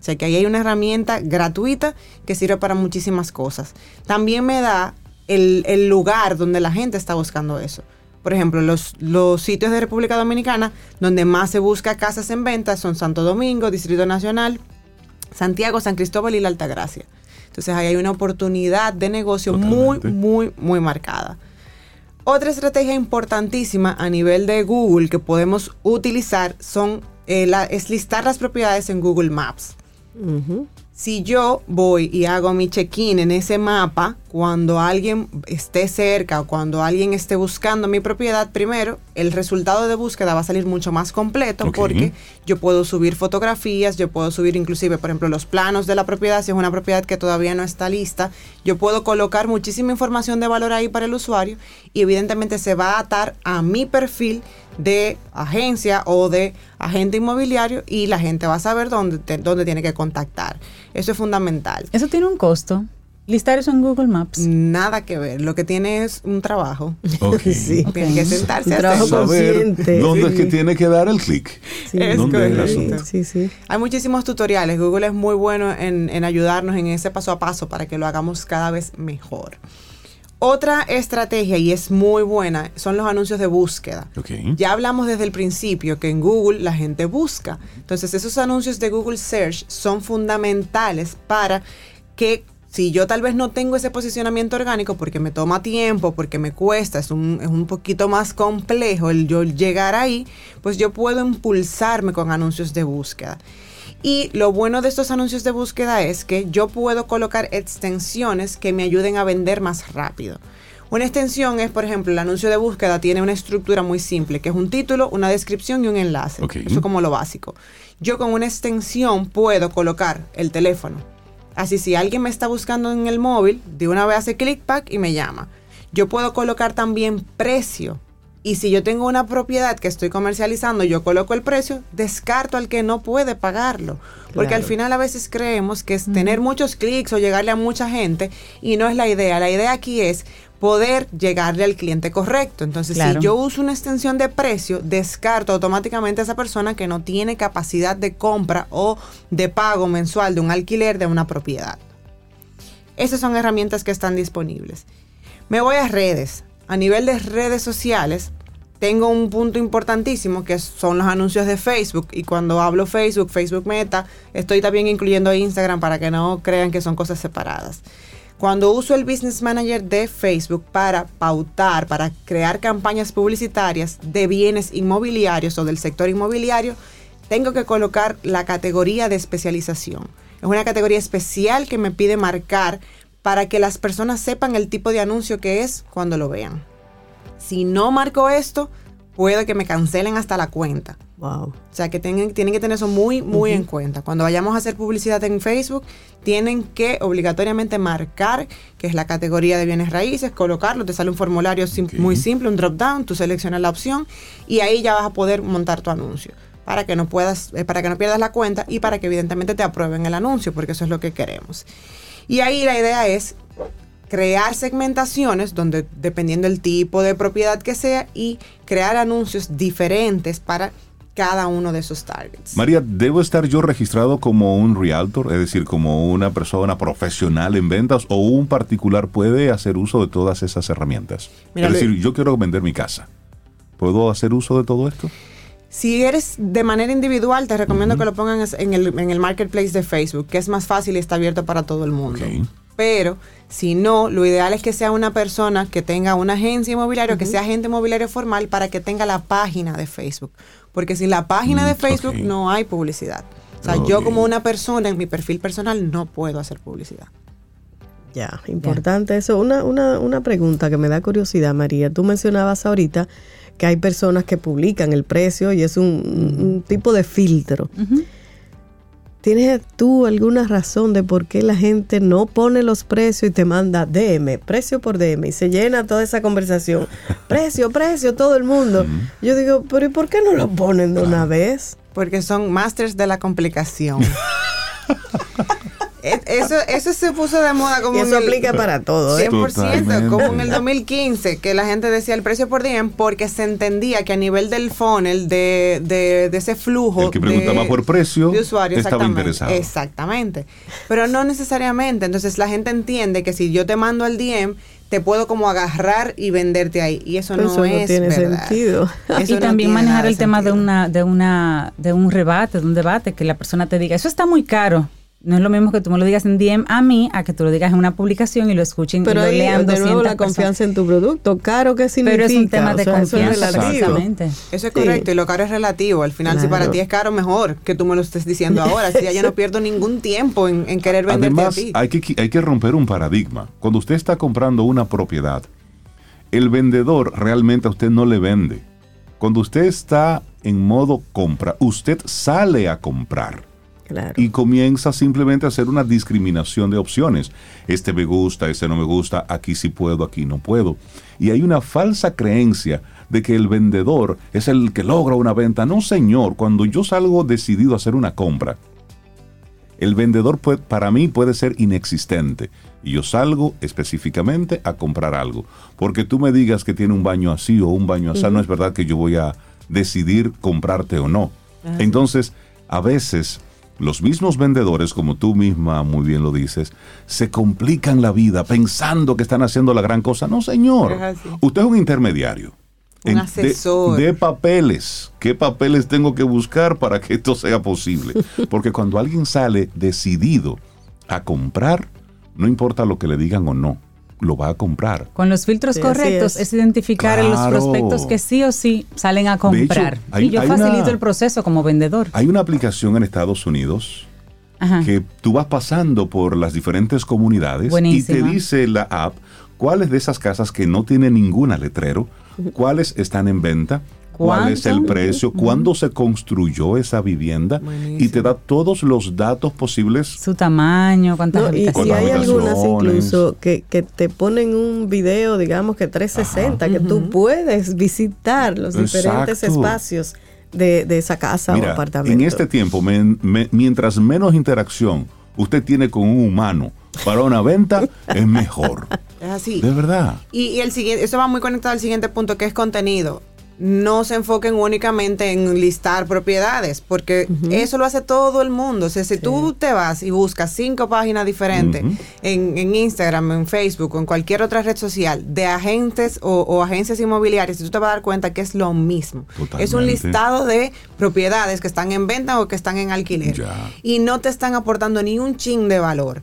O sea que ahí hay una herramienta gratuita que sirve para muchísimas cosas. También me da el, lugar donde la gente está buscando eso. Por ejemplo, los, los sitios de República Dominicana donde más se busca casas en venta son Santo Domingo, Distrito Nacional, Santiago, San Cristóbal y la Altagracia. Entonces ahí hay una oportunidad de negocio muy, muy, muy marcada. Otra estrategia importantísima a nivel de Google que podemos utilizar son, eh, la- es listar las propiedades en Google Maps. Si yo voy y hago mi check-in en ese mapa, cuando alguien esté cerca o cuando alguien esté buscando mi propiedad, primero, el resultado de búsqueda va a salir mucho más completo porque yo puedo subir fotografías, yo puedo subir inclusive, por ejemplo, los planos de la propiedad, si es una propiedad que todavía no está lista, yo puedo colocar muchísima información de valor ahí para el usuario y evidentemente se va a atar a mi perfil de agencia o de agente inmobiliario y la gente va a saber dónde, te- dónde tiene que contactar. Eso es fundamental. Eso tiene un costo. Listar eso en Google Maps. Nada que ver, lo que tiene es un trabajo. Ok. Sí. Tiene que sentarse Un a trabajo consciente. dónde es Sí. que tiene que dar el clic. Es ¿Dónde es el correcto. asunto? Sí, sí. Hay muchísimos tutoriales. Google es muy bueno en, en ayudarnos en ese paso a paso para que lo hagamos cada vez mejor. Otra estrategia, y es muy buena, son los anuncios de búsqueda. Ya hablamos desde el principio que en Google la gente busca. Entonces esos anuncios de Google Search son fundamentales para que si yo tal vez no tengo ese posicionamiento orgánico porque me toma tiempo, porque me cuesta, es un, es un poquito más complejo el yo llegar ahí, pues yo puedo impulsarme con anuncios de búsqueda. Y lo bueno de estos anuncios de búsqueda es que yo puedo colocar extensiones que me ayuden a vender más rápido. Una extensión es, por ejemplo, el anuncio de búsqueda tiene una estructura muy simple, que es un título, una descripción y un enlace. Ok. Eso como lo básico. Yo con una extensión puedo colocar el teléfono. Así si alguien me está buscando en el móvil, de una vez hace click back y me llama. Yo puedo colocar también precio. Y si yo tengo una propiedad que estoy comercializando, yo coloco el precio, descarto al que no puede pagarlo. Porque al final a veces creemos que es tener muchos clics o llegarle a mucha gente y no es la idea. La idea aquí es poder llegarle al cliente correcto. Entonces, Claro. si yo uso una extensión de precio, descarto automáticamente a esa persona que no tiene capacidad de compra o de pago mensual de un alquiler de una propiedad. Esas son herramientas que están disponibles. Me voy a redes. A nivel de redes sociales, tengo un punto importantísimo que son los anuncios de Facebook. Y cuando hablo Facebook, Facebook Meta, estoy también incluyendo Instagram para que no crean que son cosas separadas. Cuando uso el Business Manager de Facebook para pautar, para crear campañas publicitarias de bienes inmobiliarios o del sector inmobiliario, tengo que colocar la categoría de especialización. Es una categoría especial que me pide marcar para que las personas sepan el tipo de anuncio que es cuando lo vean. Si no marco esto, puede que me cancelen hasta la cuenta. Wow. O sea que tienen, tienen que tener eso muy, muy en cuenta. Cuando vayamos a hacer publicidad en Facebook, tienen que obligatoriamente marcar que es la categoría de bienes raíces, colocarlo, te sale un formulario sim- muy simple, un drop down, tú seleccionas la opción y ahí ya vas a poder montar tu anuncio. Para que no puedas, eh, para que no pierdas la cuenta y para que evidentemente te aprueben el anuncio, porque eso es lo que queremos. Y ahí la idea es crear segmentaciones donde dependiendo del tipo de propiedad que sea y crear anuncios diferentes para cada uno de esos targets. María, ¿debo estar yo registrado como un realtor, es decir, como una persona profesional en ventas o un particular puede hacer uso de todas esas herramientas? Mira, es Luis- decir, yo quiero vender mi casa. ¿Puedo hacer uso de todo esto? Si eres de manera individual, te recomiendo que lo pongan en el, en el marketplace de Facebook, que es más fácil y está abierto para todo el mundo. Pero si no, lo ideal es que sea una persona que tenga una agencia inmobiliaria, o que sea agente inmobiliario formal para que tenga la página de Facebook. Porque sin la página Mm, de Facebook ok. no hay publicidad. O sea, yo como una persona en mi perfil personal no puedo hacer publicidad. Ya, importante eso. Una, una, una pregunta que me da curiosidad, María. Tú mencionabas ahorita que hay personas que publican el precio y es un, un tipo de filtro. ¿Tienes tú alguna razón de por qué la gente no pone los precios y te manda DM, precio por DM, y se llena toda esa conversación? Precio, precio, todo el mundo. Yo digo, pero ¿y por qué no lo ponen de una vez? Porque son masters de la complicación. Eso, eso se puso de moda como Y en eso el- aplica para todo. ¿eh? 100%, Totalmente. como en el 2015, que la gente decía el precio por día porque se entendía que a nivel del funnel, de, de, de ese flujo El que preguntaba de, por precio de estaba exactamente, interesado. Exactamente. Pero no necesariamente. Entonces la gente entiende que si yo te mando al DM, te puedo como agarrar y venderte ahí. Y eso no eso no es tiene verdad. sentido. Eso y no también manejar el tema de una, de una, de un rebate, de un debate, que la persona te diga, eso está muy caro. No es lo mismo que tú me lo digas en DM a mí, a que tú lo digas en una publicación y lo escuchen Pero y lo ahí, lean de nuevo, 200 la confianza en tu producto. ¿Caro qué significa? Pero es un tema O de sea, eso es confianza, relativo. precisamente. Eso es Sí. correcto y lo caro es relativo. Al final, si para ti es caro, mejor que tú me lo estés diciendo ahora. Si ya yo no pierdo ningún tiempo en, en querer venderte Además, a ti. hay que, hay que romper un paradigma. Cuando usted está comprando una propiedad, el vendedor realmente a usted no le vende. Cuando usted está en modo compra, usted sale a comprar Claro. y comienza simplemente a hacer una discriminación de opciones. Este me gusta, este no me gusta, aquí sí puedo, aquí no puedo. Y hay una falsa creencia de que el vendedor es el que logra una venta. No, señor, cuando yo salgo decidido a hacer una compra, el vendedor puede- para mí puede ser inexistente. Y yo salgo específicamente a comprar algo. Porque tú me digas que tiene un baño así o un baño así, no es verdad que yo voy a decidir comprarte o no. Entonces, a veces los mismos vendedores, como tú misma muy bien lo dices, se complican la vida pensando que están haciendo la gran cosa. No, señor. Usted es un intermediario. Un En- de- asesor. de papeles. ¿Qué papeles tengo que buscar para que esto sea posible? Porque cuando alguien sale decidido a comprar, no importa lo que le digan o no, lo va a comprar. Con los filtros Sí, correctos es. es. identificar a los Claro. prospectos que sí o sí salen a comprar. hay- y yo facilito una- el proceso como vendedor. Hay una aplicación en Estados Unidos Ajá. que tú vas pasando por las diferentes comunidades y te dice la app cuáles de esas casas que no tienen ninguna letrero, cuáles están en venta, cuál es el precio, cuándo se construyó esa vivienda y te da todos los datos posibles Su tamaño, cuántas No, y, habitaciones. y hay Con las algunas incluso que, que te ponen un video, digamos que 360, que tú puedes visitar los diferentes Exacto. espacios de, de esa casa o apartamento. en este tiempo, me- mientras menos interacción usted tiene con un humano para una venta, es mejor. Es así. De verdad. Y, y el siguiente, eso va muy conectado al siguiente punto que es contenido. No se enfoquen únicamente en listar propiedades, porque eso lo hace todo el mundo. O sea, si tú te vas y buscas cinco páginas diferentes en, en Instagram, en Facebook o en cualquier otra red social de agentes o, o agencias inmobiliarias, tú te vas a dar cuenta que es lo mismo. Es un Totalmente. listado de propiedades que están en venta o que están en alquiler Ya. y no te están aportando ni un chin de valor.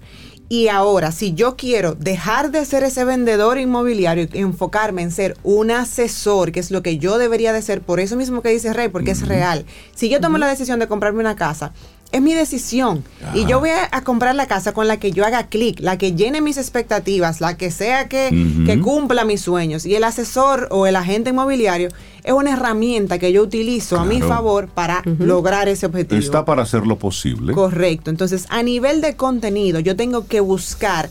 Y ahora, si yo quiero dejar de ser ese vendedor inmobiliario y enfocarme en ser un asesor, que es lo que yo debería de ser, por eso mismo que dice Rey, porque es real. Si yo tomo la decisión de comprarme una casa, es mi decisión. Y yo voy a, a comprar la casa con la que yo haga clic, la que llene mis expectativas, la que sea que, que cumpla mis sueños. Y el asesor o el agente inmobiliario es una herramienta que yo utilizo a mi favor para lograr ese objetivo. Está para hacer lo posible. Correcto. Entonces, a nivel de contenido, yo tengo que buscar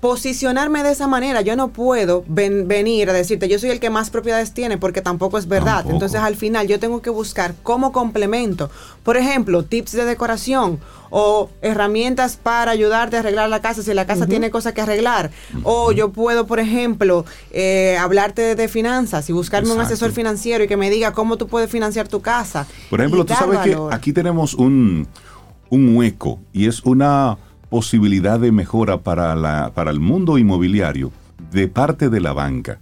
posicionarme de esa manera. Yo no puedo ven- venir a decirte, yo soy el que más propiedades tiene, porque tampoco es verdad. Tampoco. Entonces, al final, yo tengo que buscar como complemento. Por ejemplo, tips de decoración o herramientas para ayudarte a arreglar la casa si la casa tiene cosas que arreglar. O yo puedo, por ejemplo, eh, hablarte de, de finanzas y buscarme un asesor financiero y que me diga cómo tú puedes financiar tu casa. Por ejemplo, tú sabes valor. que aquí tenemos un, un hueco y es una posibilidad de mejora para, la, para el mundo inmobiliario de parte de la banca.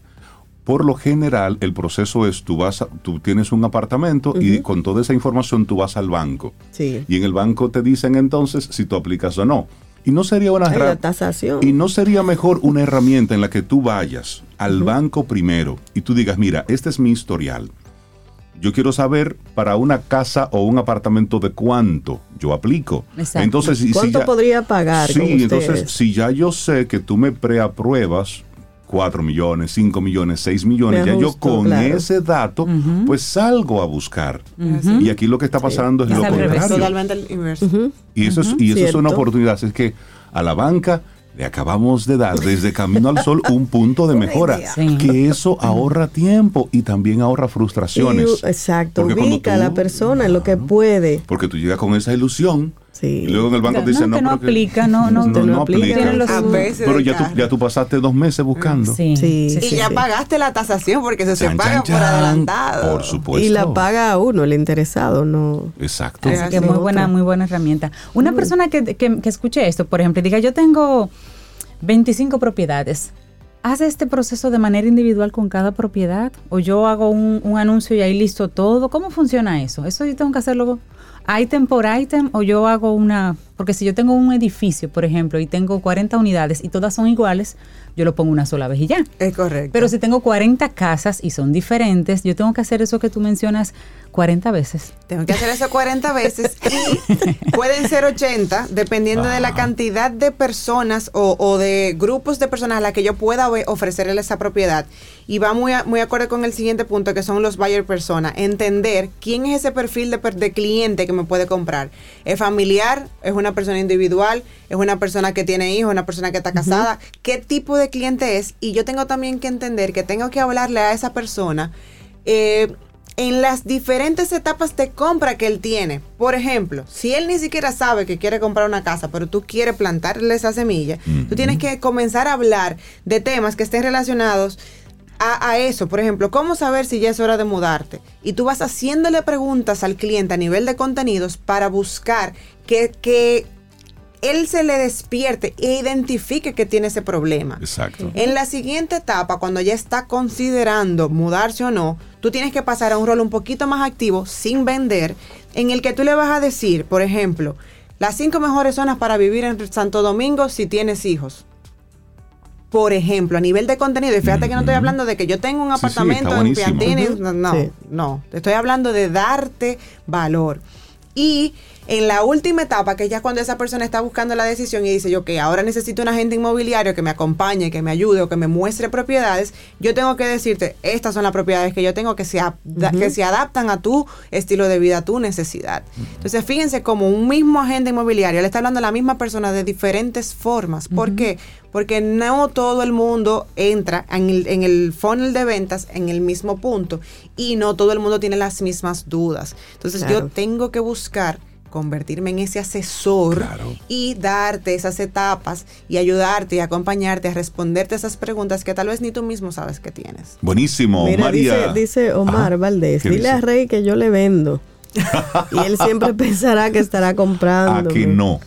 Por lo general, el proceso es tú vas, a- tú tienes un apartamento y con toda esa información tú vas al banco. Sí. Y en el banco te dicen entonces si tú aplicas o no. Y no sería una la tasación. y no sería mejor una herramienta en la que tú vayas al banco primero y tú digas, mira, este es mi historial. Yo quiero saber para una casa o un apartamento de cuánto yo aplico. Exacto. Entonces, y si ¿Cuánto ya- podría pagar Sí, con entonces si ya yo sé que tú me preapruebas 4 millones, 5 millones, 6 millones, Me ya yo con claro. ese dato, pues salgo a buscar. Y aquí lo que está pasando es Es lo al revés. contrario. Totalmente el inverso. Y eso, es, y eso es una oportunidad. Es que a la banca le acabamos de dar desde Camino al Sol un punto de mejora. Sí. Que eso ahorra tiempo y también ahorra frustraciones. Y, exacto, Porque ubica a la persona en lo que puede. Porque tú llegas con esa ilusión Sí. y luego en el banco No, te dicen que no porque- aplica, no, no, Usted no aplica. Tiene los- A veces Pero ya tú, ya tú pasaste dos meses buscando. Sí, Sí. sí, Y sí. ya sí. pagaste la tasación porque eso se Chan, paga chan, por chan. adelantado. Por supuesto. y la paga a uno, el interesado, no. Exacto. Así que muy buena, muy buena herramienta. Una persona que, que, que escuche esto, por ejemplo, y diga, yo tengo 25 propiedades. ¿Hace este proceso de manera individual con cada propiedad? ¿O yo hago un, un anuncio y ahí listo todo? ¿Cómo funciona eso? ¿Eso yo tengo que hacerlo item por item o yo hago una... Porque si yo tengo un edificio, por ejemplo, y tengo 40 unidades y todas son iguales, yo lo pongo una sola vez y ya. Es correcto. Pero si tengo 40 casas y son diferentes, yo tengo que hacer eso que tú mencionas 40 veces. Tengo que hacer eso 40 veces y pueden ser 80 dependiendo de la cantidad de personas o, o de grupos de personas a las que yo pueda ofrecerle esa propiedad. Y va muy, a- muy acorde con el siguiente punto que son los buyer persona. Entender quién es ese perfil de, per- de cliente que me puede comprar. ¿Es familiar? ¿Es una persona individual? ¿Es una persona que tiene hijos? ¿Una persona que está casada? ¿Qué tipo de cliente es? Y yo tengo también que entender que tengo que hablarle a esa persona. eh, en las diferentes etapas de compra que él tiene. Por ejemplo, si él ni siquiera sabe que quiere comprar una casa, pero tú quieres plantarle esa semilla, tú tienes que comenzar a hablar de temas que estén relacionados a, a eso. Por ejemplo, ¿cómo saber si ya es hora de mudarte? Y tú vas haciéndole preguntas al cliente a nivel de contenidos para buscar que, que él se le despierte e identifique que tiene ese problema. Exacto. En la siguiente etapa, cuando ya está considerando mudarse o no, tú tienes que pasar a un rol un poquito más activo, sin vender, en el que tú le vas a decir, por ejemplo, las cinco mejores zonas para vivir en Santo Domingo si tienes hijos. Por ejemplo, a nivel de contenido, y fíjate que no estoy hablando de que yo tengo un Sí, apartamento en. Piantini, no, no, Sí. no, te estoy hablando de darte valor. Y en la última etapa, que ya es cuando esa persona está buscando la decisión y dice, yo que ahora necesito un agente inmobiliario que me acompañe, que me ayude o que me muestre propiedades, yo tengo que decirte, estas son las propiedades que yo tengo que se, que se adaptan a tu estilo de vida, a tu necesidad. Entonces, fíjense como un mismo agente inmobiliario le está hablando a la misma persona de diferentes formas. ¿Por qué? Porque no todo el mundo entra en el, en el funnel de ventas en el mismo punto y no todo el mundo tiene las mismas dudas. Entonces, Claro. yo tengo que buscar convertirme en ese asesor Claro. y darte esas etapas y ayudarte y acompañarte a responderte esas preguntas que tal vez ni tú mismo sabes que tienes. Buenísimo, Mira, María. dice, dice Omar Ajá. Valdés, ¿Qué dile dice? a Rey que yo le vendo. y él siempre pensará que estará comprando. A que no.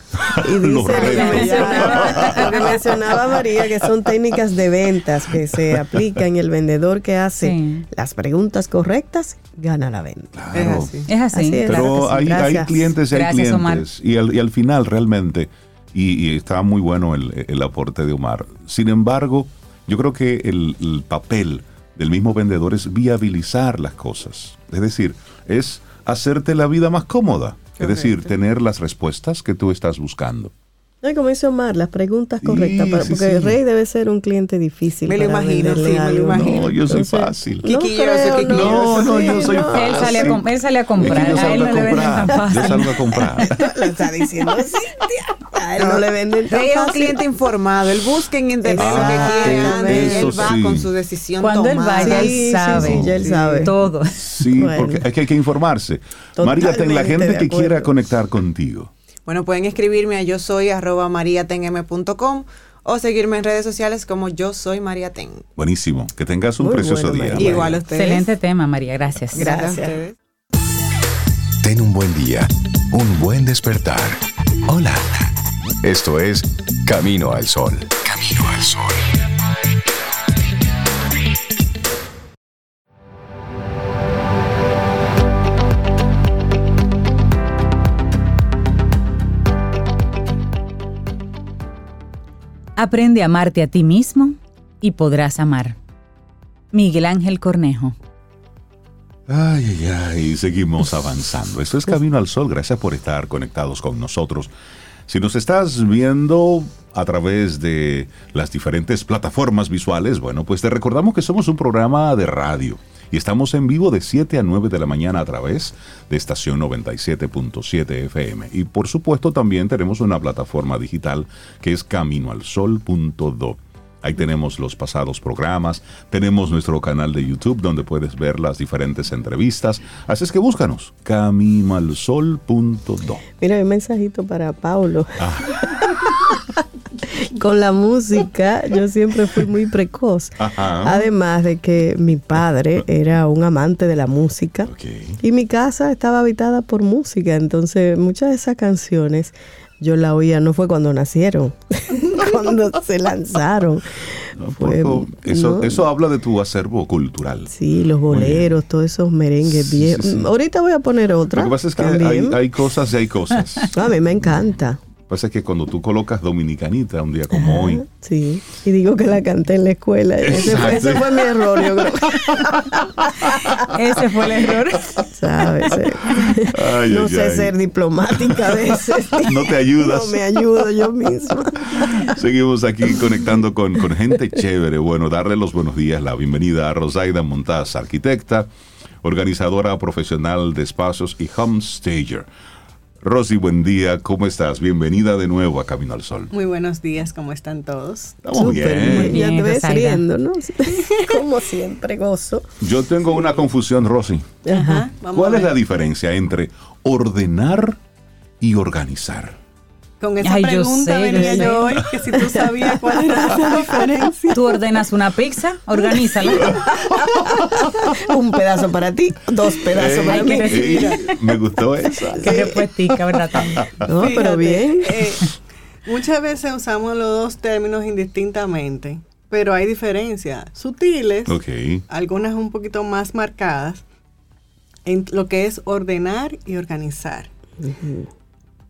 Y dice lo que, mencionaba, lo que mencionaba María, que son técnicas de ventas que se aplican y el vendedor que hace Sí. las preguntas correctas gana la venta. Es así. Es así. Así es. Pero Claro que sí, hay, hay clientes y hay Gracias, clientes. Y al, y al final realmente, y, y está muy bueno el, el aporte de Omar. Sin embargo, yo creo que el, el papel del mismo vendedor es viabilizar las cosas. Es decir, es hacerte la vida más cómoda. Es decir, tener las respuestas que tú estás buscando. No, como dice Omar, las preguntas Sí, correctas, para- porque sí. el Rey debe ser un cliente difícil. Me lo imagino, sí, me lo imagino. No, yo soy fácil. No creo. No, no, yo soy no. fácil. Él sale a com- él sale a comprar, Es que a él no le venden tan fácil. Yo salgo a comprar. Lo está diciendo Cintia. A él no le venden tan Rey es un cliente informado. Él busca en internet lo que quiere él va sí. con su decisión Cuando él tomada. vaya, Sí, él sabe. sí, ya él sabe. Todo. Sí, porque hay que, hay que informarse. María, ten la gente que quiera conectar contigo. Bueno, pueden escribirme a yo soy arroba mariatenm.com o seguirme en redes sociales como yo soy mariaten. Buenísimo. Que tengas un Muy precioso bueno, día. María. Igual a ustedes. Excelente tema, María. Gracias. Gracias. a Gracias. ustedes. Ten un buen día, un buen despertar. Hola. Esto es Camino al Sol. Camino al Sol. Aprende a amarte a ti mismo y podrás amar. Miguel Ángel Cornejo. Ay, ay, ay, seguimos avanzando. Esto es Camino al Sol. Gracias por estar conectados con nosotros. Si nos estás viendo a través de las diferentes plataformas visuales, bueno, pues te recordamos que somos un programa de radio y estamos en vivo de 7 a 9 de la mañana a través de estación 97.7 FM. Y por supuesto también tenemos una plataforma digital que es caminoalsol.do. Ahí tenemos los pasados programas, tenemos nuestro canal de YouTube donde puedes ver las diferentes entrevistas. Así es que búscanos, caminoalsol.do. Mira, hay un mensajito para Paulo. Ah. Con la música, yo siempre fui muy precoz. Ajá. Además de que mi padre era un amante de la música. Y mi casa estaba habitada por música, entonces muchas de esas canciones yo la oía, no fue cuando nacieron, cuando se lanzaron. Fue- eso, no, eso habla de tu acervo cultural. Sí, los boleros, todos esos merengues Sí, viejos. sí, sí. Ahorita voy a poner otra. Lo que pasa es que hay, cosas y hay cosas. A mí me encanta. Pasa es que cuando tú colocas dominicanita un día como hoy, Sí, y digo que la canté en la escuela. Ese fue, ese fue mi error, yo creo. Ese fue el error. ¿Sabes? Ay, no ay, sé ay. ser diplomática a veces. No te ayudas. No me ayudo yo misma. Seguimos aquí conectando con, con gente chévere. Bueno, darle los buenos días, la bienvenida a Rosaida Montaz, arquitecta, organizadora profesional de espacios y homestager. Rosy, buen día, ¿cómo estás? Bienvenida de nuevo a Camino al Sol. Muy buenos días, ¿cómo están todos? Estamos Súper, bien. Ya Bien, te ves riendo, ¿no? Como siempre, gozo. Yo tengo una confusión, Rosy. Ajá, vamos ¿Cuál a es la diferencia entre ordenar y organizar? Con esa Ay, yo pregunta sé, venía yo yo hoy, que si tú sabías cuál era la diferencia. Tú ordenas una pizza, organízala. Un pedazo para ti, dos pedazos para mí. me gustó esa. Qué respuestica, ¿verdad? Tam? No, pero bien. eh, muchas veces usamos los dos términos indistintamente, pero hay diferencias sutiles, algunas un poquito más marcadas, en lo que es ordenar y organizar.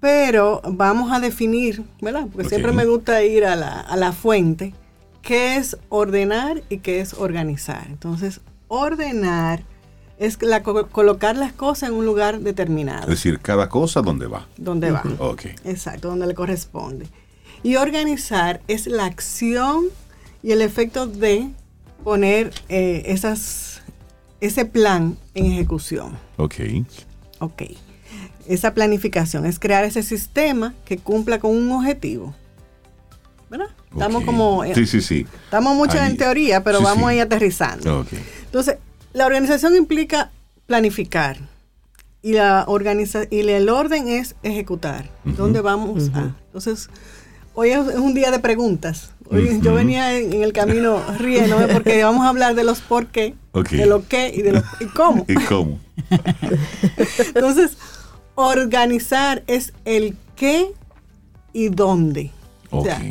Pero vamos a definir, ¿verdad? Porque siempre me gusta ir a la, a la fuente, qué es ordenar y qué es organizar. Entonces, ordenar es la co- colocar las cosas en un lugar Es determinado, decir, cada cosa donde va. donde va. Ok. Exacto, donde le corresponde. Y organizar es la acción y el efecto de poner eh, esas, ese plan en ejecución. Ok. Ok. Esa planificación es crear ese sistema que cumpla con un objetivo. ¿Verdad? Estamos como... eh, Sí, sí, sí. Estamos mucho Ahí. en teoría, pero Sí, vamos sí. a ir aterrizando. Entonces, la organización implica planificar, y la organiza y el orden es ejecutar. ¿Dónde vamos a? Entonces, hoy es un día de preguntas. Hoy yo venía en, en el camino riéndome porque vamos a hablar de los por qué, de lo qué y de lo y cómo. ¿Y cómo? Entonces, organizar es el qué y dónde. O Ok. sea,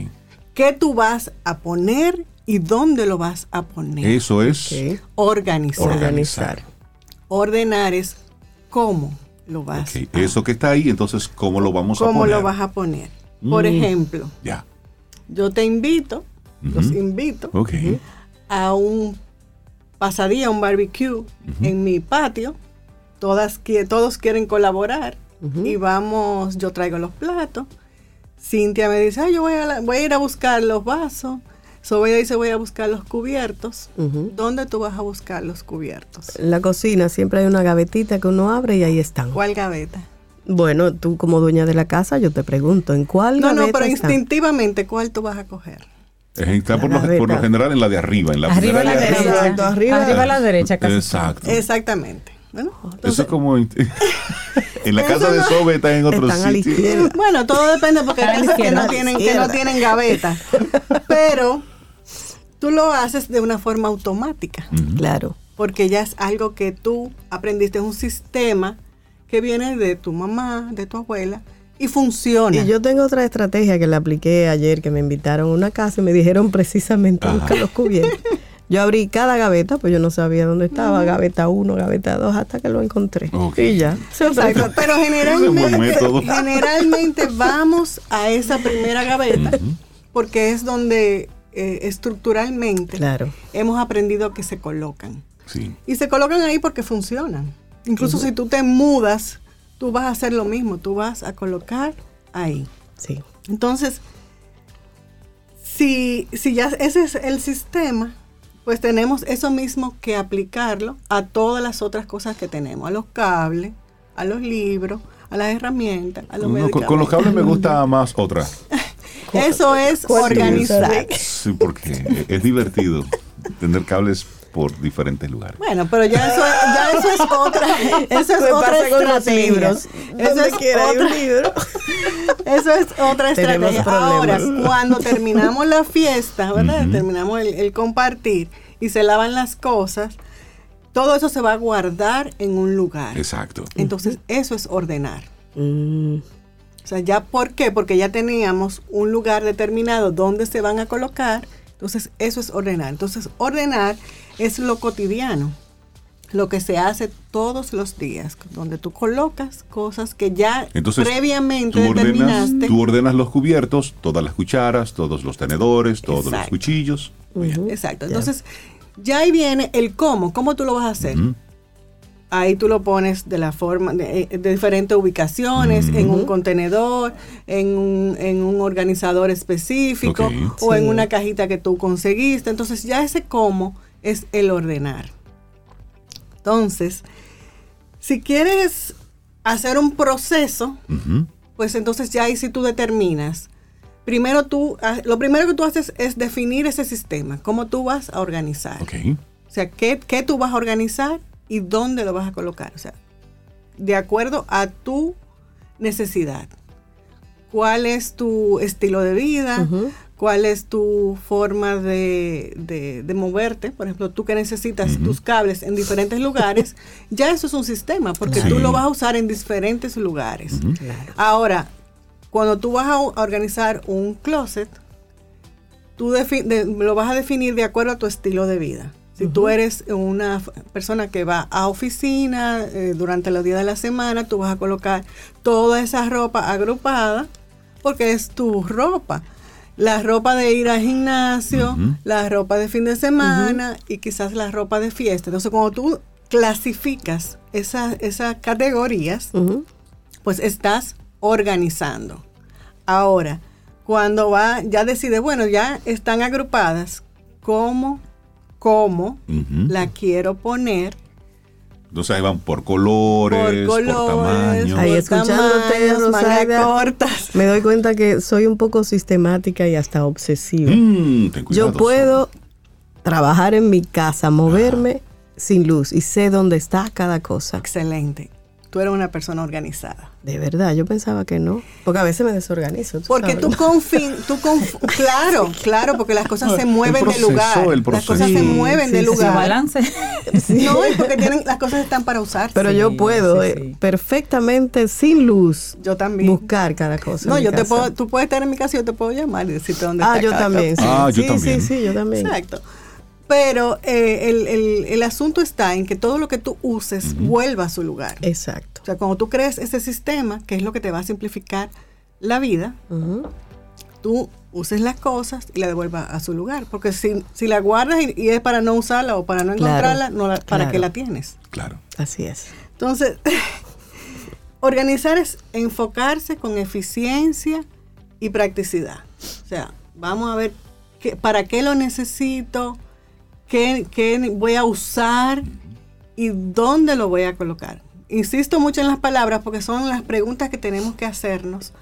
qué tú vas a poner y dónde lo vas a poner. Eso es. Organizar. Organizar. Ordenar es cómo lo vas ok, a eso que está ahí, entonces, ¿cómo lo vamos a cómo poner? lo vas a poner. Por Mm. ejemplo, Ya. yo te invito, los invito a un pasadía, un barbecue en mi patio. Todas, qui- todos quieren colaborar y vamos, yo traigo los platos. Cintia me dice, "Ay, yo voy a, la- voy a ir a buscar los vasos. Sobella dice, voy a buscar los cubiertos. ¿Dónde tú vas a buscar los cubiertos? En la cocina siempre hay una gavetita que uno abre y ahí están. ¿Cuál gaveta? Bueno, tú como dueña de la casa, yo te pregunto, ¿en cuál No, gaveta no, pero están? instintivamente, ¿cuál tú vas a coger? Está por, lo, por lo gaveta. general en la de arriba, en la Arriba a la de derecha. Arriba. Arriba a la derecha casi. Exacto. Exactamente. Bueno, Eso es como en, la casa de Sobe está en otro Están a la sitio. izquierda. Bueno, todo depende porque hay que no tienen, que no tienen gaveta. Pero tú lo haces de una forma automática. Claro. porque ya es algo que tú aprendiste, es un sistema que viene de tu mamá, de tu abuela, y funciona. Y yo tengo otra estrategia que la apliqué ayer, que me invitaron a una casa y me dijeron precisamente Ajá. buscar los cubiertos. Yo abrí cada gaveta, pues yo no sabía dónde estaba, gaveta 1, gaveta 2, hasta que lo encontré. Y ya. Exacto, pero generalmente, generalmente vamos a esa primera gaveta porque es donde eh, estructuralmente Claro. hemos aprendido que se colocan. Sí. Y se colocan ahí porque funcionan. Incluso si tú te mudas, tú vas a hacer lo mismo, tú vas a colocar ahí. Sí. Entonces, si, si ya ese es el sistema, pues tenemos eso mismo que aplicarlo a todas las otras cosas que tenemos, a los cables, a los libros, a las herramientas, a los No, con, con los cables me gusta más otra. Eso es ¿Cuál organizar. Sí, porque es divertido tener cables por diferentes lugares. Bueno, pero ya eso, ya eso es otra, eso es otra estrategia. libros. Eso Donde es quiera hay otra- un libro. Eso es otra estrategia. Ahora, cuando terminamos la fiesta, ¿verdad? Terminamos el, el compartir y se lavan las cosas, todo eso se va a guardar en un lugar. Exacto. Entonces, eso es ordenar. Mm, O sea, ya, ¿por qué? Porque ya teníamos un lugar determinado donde se van a colocar. Entonces, eso es ordenar. Entonces, ordenar es lo cotidiano, lo que se hace todos los días, donde tú colocas cosas que ya Entonces, previamente tú ordenas, determinaste. tú ordenas los cubiertos, todas las cucharas, todos los tenedores, todos los Exacto. cuchillos. ujú. Exacto. Entonces, ya ahí viene el cómo. ¿Cómo tú lo vas a hacer? Ahí tú lo pones de la forma, de, de diferentes ubicaciones, en un contenedor, en un, en un organizador específico o en una cajita que tú conseguiste. Entonces ya ese cómo es el ordenar. Entonces, si quieres hacer un proceso, pues entonces ya ahí sí tú determinas. Primero tú, ah, lo primero que tú haces es definir ese sistema, cómo tú vas a organizar. O sea, ¿qué, qué tú vas a organizar y dónde lo vas a colocar? O sea, de acuerdo a tu necesidad. ¿Cuál es tu estilo de vida? ¿Cuál es tu forma de, de- de moverte? Por ejemplo, tú que necesitas tus cables en diferentes lugares, ya eso es un sistema, porque Sí. tú lo vas a usar en diferentes lugares. Ahora, cuando tú vas a, a organizar un closet, tú de- lo vas a definir de acuerdo a tu estilo de vida. Si tú eres una persona que va a oficina eh, durante los días de la semana, tú vas a colocar toda esa ropa agrupada porque es tu ropa. La ropa de ir al gimnasio, la ropa de fin de semana y quizás la ropa de fiesta. Entonces, cuando tú clasificas esas, esas categorías, pues estás organizando. Ahora, cuando va, ya decide, bueno, ya están agrupadas, ¿cómo, cómo la quiero poner? Entonces ahí van por colores, por, por colores, tamaño. Ahí por escuchándote, tamaños, manga Rosaida. cortas. Me doy cuenta que soy un poco sistemática y hasta obsesiva. Mm, ten cuidado, Yo puedo trabajar en mi casa, moverme sin luz y sé dónde está cada cosa. Excelente. Tú eres una persona organizada. De verdad, yo pensaba que no. Porque a veces me desorganizo. Porque sabes, tú ¿no? confías, tú conf- claro, claro, porque las cosas se mueven proceso, de lugar. el Las cosas se Sí, mueven sí, de sí, lugar. balance. No, y porque tienen, las cosas están para usarse. Pero yo Sí, puedo sí, eh, sí. perfectamente, sin luz, yo también. buscar cada cosa. no, en mi yo te casa. puedo, tú puedes estar en mi casa y yo te puedo llamar y decirte dónde Ah, está yo cada también. Sí, Ah, yo sí, también. sí, sí, yo también. Exacto. Pero eh, el, el- el asunto está en que todo lo que tú uses vuelva a su lugar. Exacto. O sea, cuando tú crees ese sistema, que es lo que te va a simplificar la vida, tú uses las cosas y la devuelvas a su lugar. Porque si, si la guardas y, y es para no usarla o para no Claro, encontrarla, no la- ¿para claro. qué la tienes? Claro. Así es. Entonces, organizar es enfocarse con eficiencia y practicidad. O sea, vamos a ver qué, para qué lo necesito, qué, qué voy a usar y dónde lo voy a colocar. Insisto mucho en las palabras porque son las preguntas que tenemos que hacernos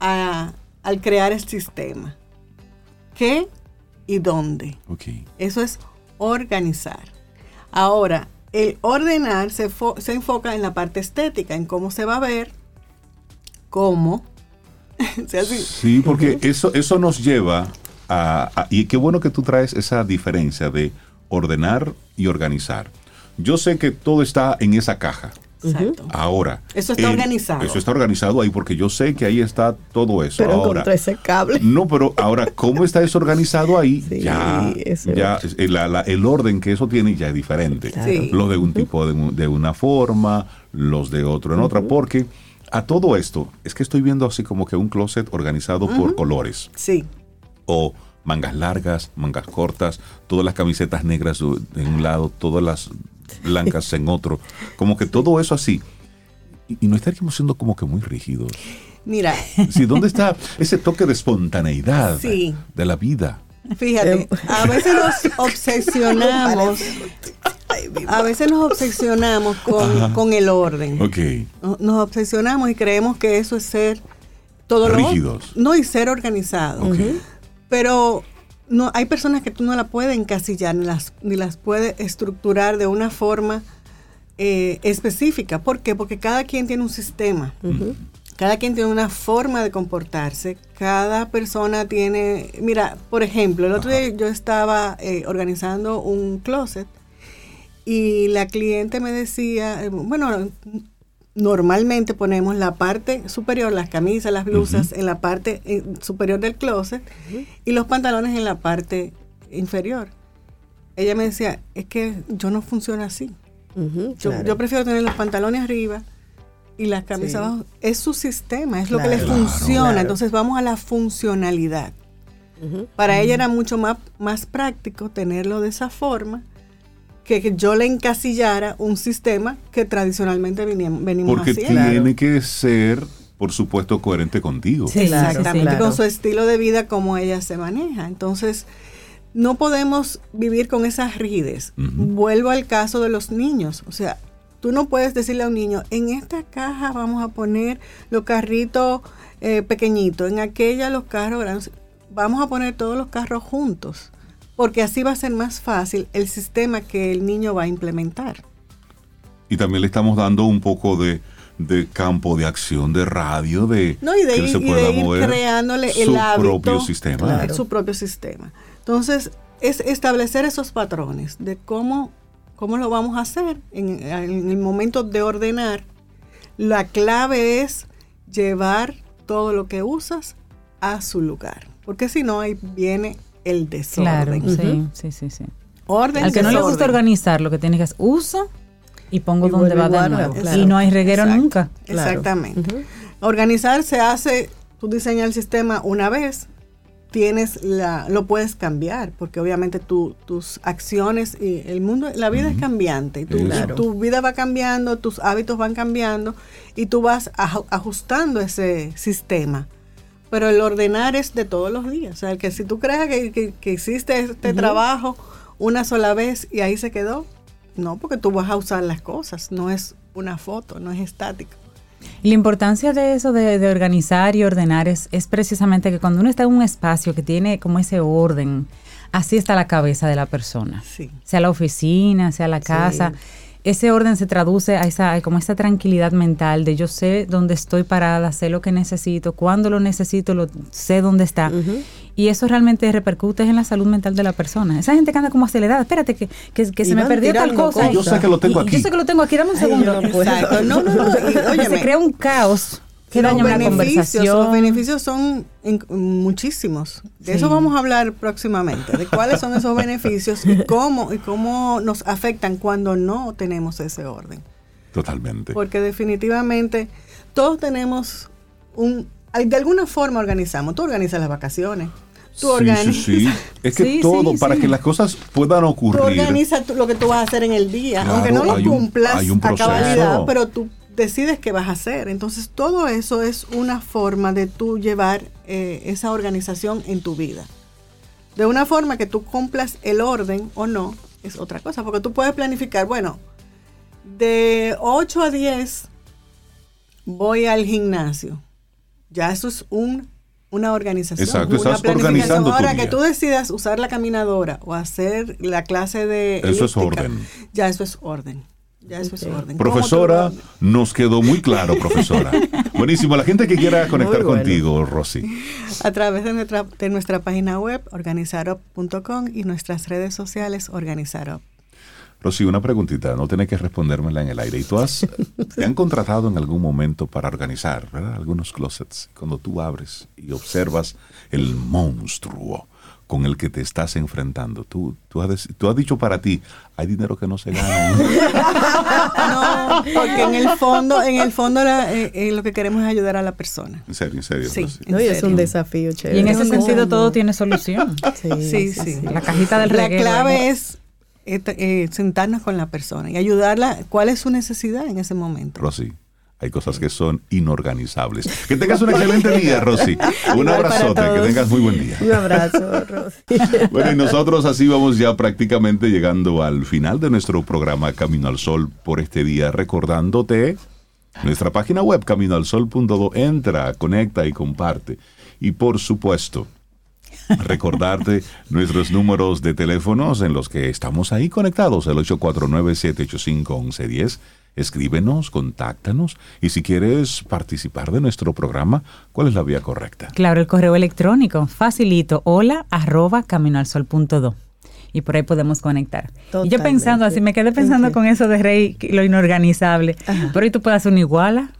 a- al crear el sistema. ¿Qué y dónde? Eso es organizar. Ahora, el ordenar se, se enfoca en la parte estética, en cómo se va a ver, cómo. Sí, porque eso, eso nos lleva a, a- Y qué bueno que tú traes esa diferencia de ordenar y organizar. Yo sé que todo está en esa caja. exacto. Ahora. Eso está organizado. Eso está organizado ahí porque yo sé que ahí está todo eso. Pero ahora, ese cable. No, pero ahora, ¿cómo está eso organizado ahí? Sí, ya, ya el, la- la- el orden que eso tiene ya es diferente. Claro. Sí. Los de un tipo de una forma, los de otro en otra, porque a todo esto, es que estoy viendo así como que un closet organizado por colores, Sí, o mangas largas, mangas cortas, todas las camisetas negras de un lado, todas las blancas en otro, como que todo eso así. Y, y no estaríamos siendo como que muy rígidos. mira, Sí, ¿dónde está ese toque de espontaneidad Sí. de la vida? fíjate, a veces nos obsesionamos, a veces nos obsesionamos con, con el orden. Ok. No- Nos obsesionamos y creemos que eso es ser todo lo Rígidos. No, y ser organizado. Ok. Pero no hay personas que tú no la puedes encasillar ni las, ni las puedes estructurar de una forma eh, específica. ¿Por qué? Porque cada quien tiene un sistema. Cada quien tiene una forma de comportarse. Cada persona tiene... Mira, por ejemplo, el otro día yo estaba eh, organizando un closet y la cliente me decía, eh, bueno, normalmente ponemos la parte superior, las camisas, las blusas, en la parte eh, superior del closet y los pantalones en la parte inferior. Ella me decía, es que yo no funciona así. Yo, claro. yo prefiero tener los pantalones arriba y las camisas Sí. abajo. Es su sistema, es lo que le Claro. funciona. Claro. Entonces vamos a la funcionalidad. Para ella era mucho más, más práctico tenerlo de esa forma que, que yo le encasillara un sistema que tradicionalmente veníamos, venimos Porque haciendo. tiene que ser, por supuesto, coherente contigo. Sí, claro, Exactamente, claro. con su estilo de vida, como ella se maneja. Entonces, no podemos vivir con esa rigidez. Vuelvo al caso de los niños. O sea, tú no puedes decirle a un niño, en esta caja vamos a poner los carritos eh, pequeñitos, en aquella los carros grandes. Vamos a poner todos los carros juntos, porque así va a ser más fácil el sistema que el niño va a implementar. Y también le estamos dando un poco de, de campo de acción, de radio, de, No, y de que él ir, se y pueda de ir mover creándole su el hábito. propio sistema. Claro. su propio sistema. Entonces, es establecer esos patrones de cómo, cómo lo vamos a hacer en, en el momento de ordenar. La clave es llevar todo lo que usas a su lugar, porque si no, ahí viene el Claro, desorden. sí, sí, sí, sí. Orden, Al que no le gusta desorden. organizar, lo que tiene que hacer, uso y pongo Y donde va de nuevo. claro. Y no hay reguero Exacto. nunca. Claro. Exactamente. Organizar se hace, tú diseñas el sistema una vez, tienes la, lo puedes cambiar, porque obviamente tu- tus acciones y el mundo, la vida es cambiante, y tu, y tu vida va cambiando, tus hábitos van cambiando y tú vas aj- ajustando ese sistema. Pero el ordenar es de todos los días. O sea, que si tú crees que, que- que hiciste este trabajo una sola vez y ahí se quedó, no, porque tú vas a usar las cosas, no es una foto, no es estático. Y la importancia de eso, de, de organizar y ordenar, es, es precisamente que cuando uno está en un espacio que tiene como ese orden, así está la cabeza de la persona. Sí. Sea la oficina, sea la casa. Ese orden se traduce a esa, como esa tranquilidad mental de yo sé dónde estoy parada, sé lo que necesito, cuándo lo necesito, lo, sé dónde está. Y eso realmente repercute en la salud mental de la persona. Esa gente que anda como acelerada, espérate, que, que, que se me perdió tal cosa. Yo sé que lo tengo aquí. Yo sé que lo tengo aquí, dame un Ay, segundo. no. Exacto. No, no, no. y, se crea un caos que los beneficios, los beneficios son in- muchísimos. De eso vamos a hablar próximamente, de cuáles son esos beneficios y cómo, y cómo nos afectan cuando no tenemos ese orden. Totalmente. Porque definitivamente todos tenemos un... De alguna forma organizamos. Tú organizas las vacaciones. Tú Sí, organizas... sí, sí. Es que Sí, todo, sí, para sí. que las cosas puedan Tú ocurrir. organizas tú- lo que tú vas a hacer en el día, Claro, aunque no lo hay un- cumplas hay un a cabalidad, pero tú decides qué vas a hacer. Entonces, todo eso es una forma de tú llevar eh, esa organización en tu vida. De una forma que tú cumplas el orden o no, es otra cosa, porque tú puedes planificar, bueno, de 8 a 10 voy al gimnasio. Ya eso es un, una organización. Exacto, una estás planificación. Ahora que tú decidas usar la caminadora o hacer la clase de Eso es orden. Ya eso es orden. Ya eso es orden. ¿Cómo tú Profesora, nos quedó muy claro, profesora. Buenísimo. La gente que quiera conectar bueno. contigo, Rosy. A través de nuestra, de nuestra página web, organizarup.com y nuestras redes sociales, organizarup. Rosy, una preguntita, no tenés que respondérmela en el aire. ¿Y tú has, te han contratado en algún momento para organizar, ¿verdad? Algunos closets. Cuando tú abres y observas el monstruo con el que te estás enfrentando, tú, tú, has, tú has dicho para ti, hay dinero que no se gana. No, porque en el fondo, en el fondo la- eh, eh, lo que queremos es ayudar a la persona. En serio, en serio. Sí. No, y es un desafío chévere. Y en ese No, sentido no. todo tiene solución. Sí, sí. La cajita del La reguero. clave ahí. es eh, eh, sentarnos con la persona y ayudarla. ¿Cuál es su necesidad en ese momento? Rosy, hay cosas que son inorganizables. Que tengas un excelente día, Rosy. Un abrazote, que tengas muy buen día. Un abrazo, Rosy. Bueno, y nosotros así vamos ya prácticamente llegando al final de nuestro programa Camino al Sol por este día, recordándote nuestra página web caminoalsol.do. Entra, conecta y comparte. Y por supuesto, recordarte nuestros números de teléfonos en los que estamos ahí conectados, el 849-785-1110. Escríbenos, contáctanos y si quieres participar de nuestro programa, ¿cuál es la vía correcta? Claro, el correo electrónico, facilito, hola arroba caminoalsol.do. Y por ahí podemos conectar. Y yo pensando así, me quedé pensando con eso de Rey, lo inorganizable. Pero ahí tú puedes hacer una iguala.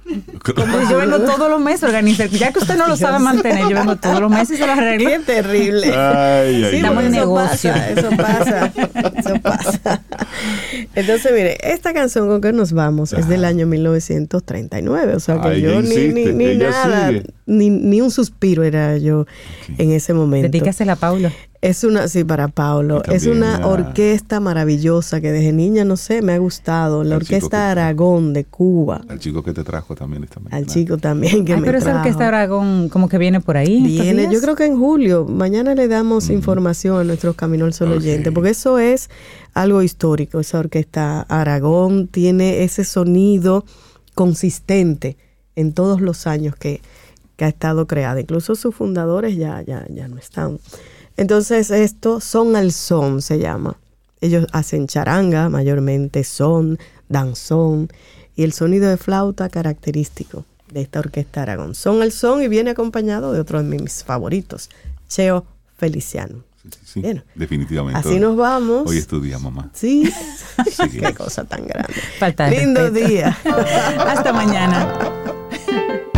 Yo vengo todos los meses a organizar. Ya que usted no lo sabe mantener, yo vengo todos los meses y se lo arreglo. Qué terrible. Ay, ay, Sí, Estamos ay. en negocio. pasa, eso pasa, eso pasa. Entonces, mire, esta canción con que nos vamos es del año 1939, o sea que Ay, yo ni, insiste, ni, nada, sigue. Ni, ni un suspiro era yo en ese momento. Dedícasela a Paulo. Es una, sí, para Paulo. Es una orquesta maravillosa que desde niña, no sé, me ha gustado. La Orquesta que- Aragón de Cuba. Al chico que te trajo también esta mañana. Al chico también que Ay, me pero esa orquesta Aragón como que viene por ahí. Viene, yo creo que en julio, mañana le damos información a nuestros Camino al Sol Ok. oyentes, porque eso es algo histórico. Esa orquesta Aragón tiene ese sonido consistente en todos los años que, que ha estado creada. Incluso sus fundadores ya, ya, ya no están. Entonces, esto son al son se llama. Ellos hacen charanga, mayormente son, danzón, y el sonido de flauta característico de esta orquesta Aragón. Son al son y viene acompañado de otro de mis favoritos, Cheo Feliciano. Sí, sí, sí, Bueno, definitivamente. Así nos vamos. Hoy estudia, mamá. Sí, Sí. qué cosa tan grande. Falta de Lindo respeto. día. Hasta mañana.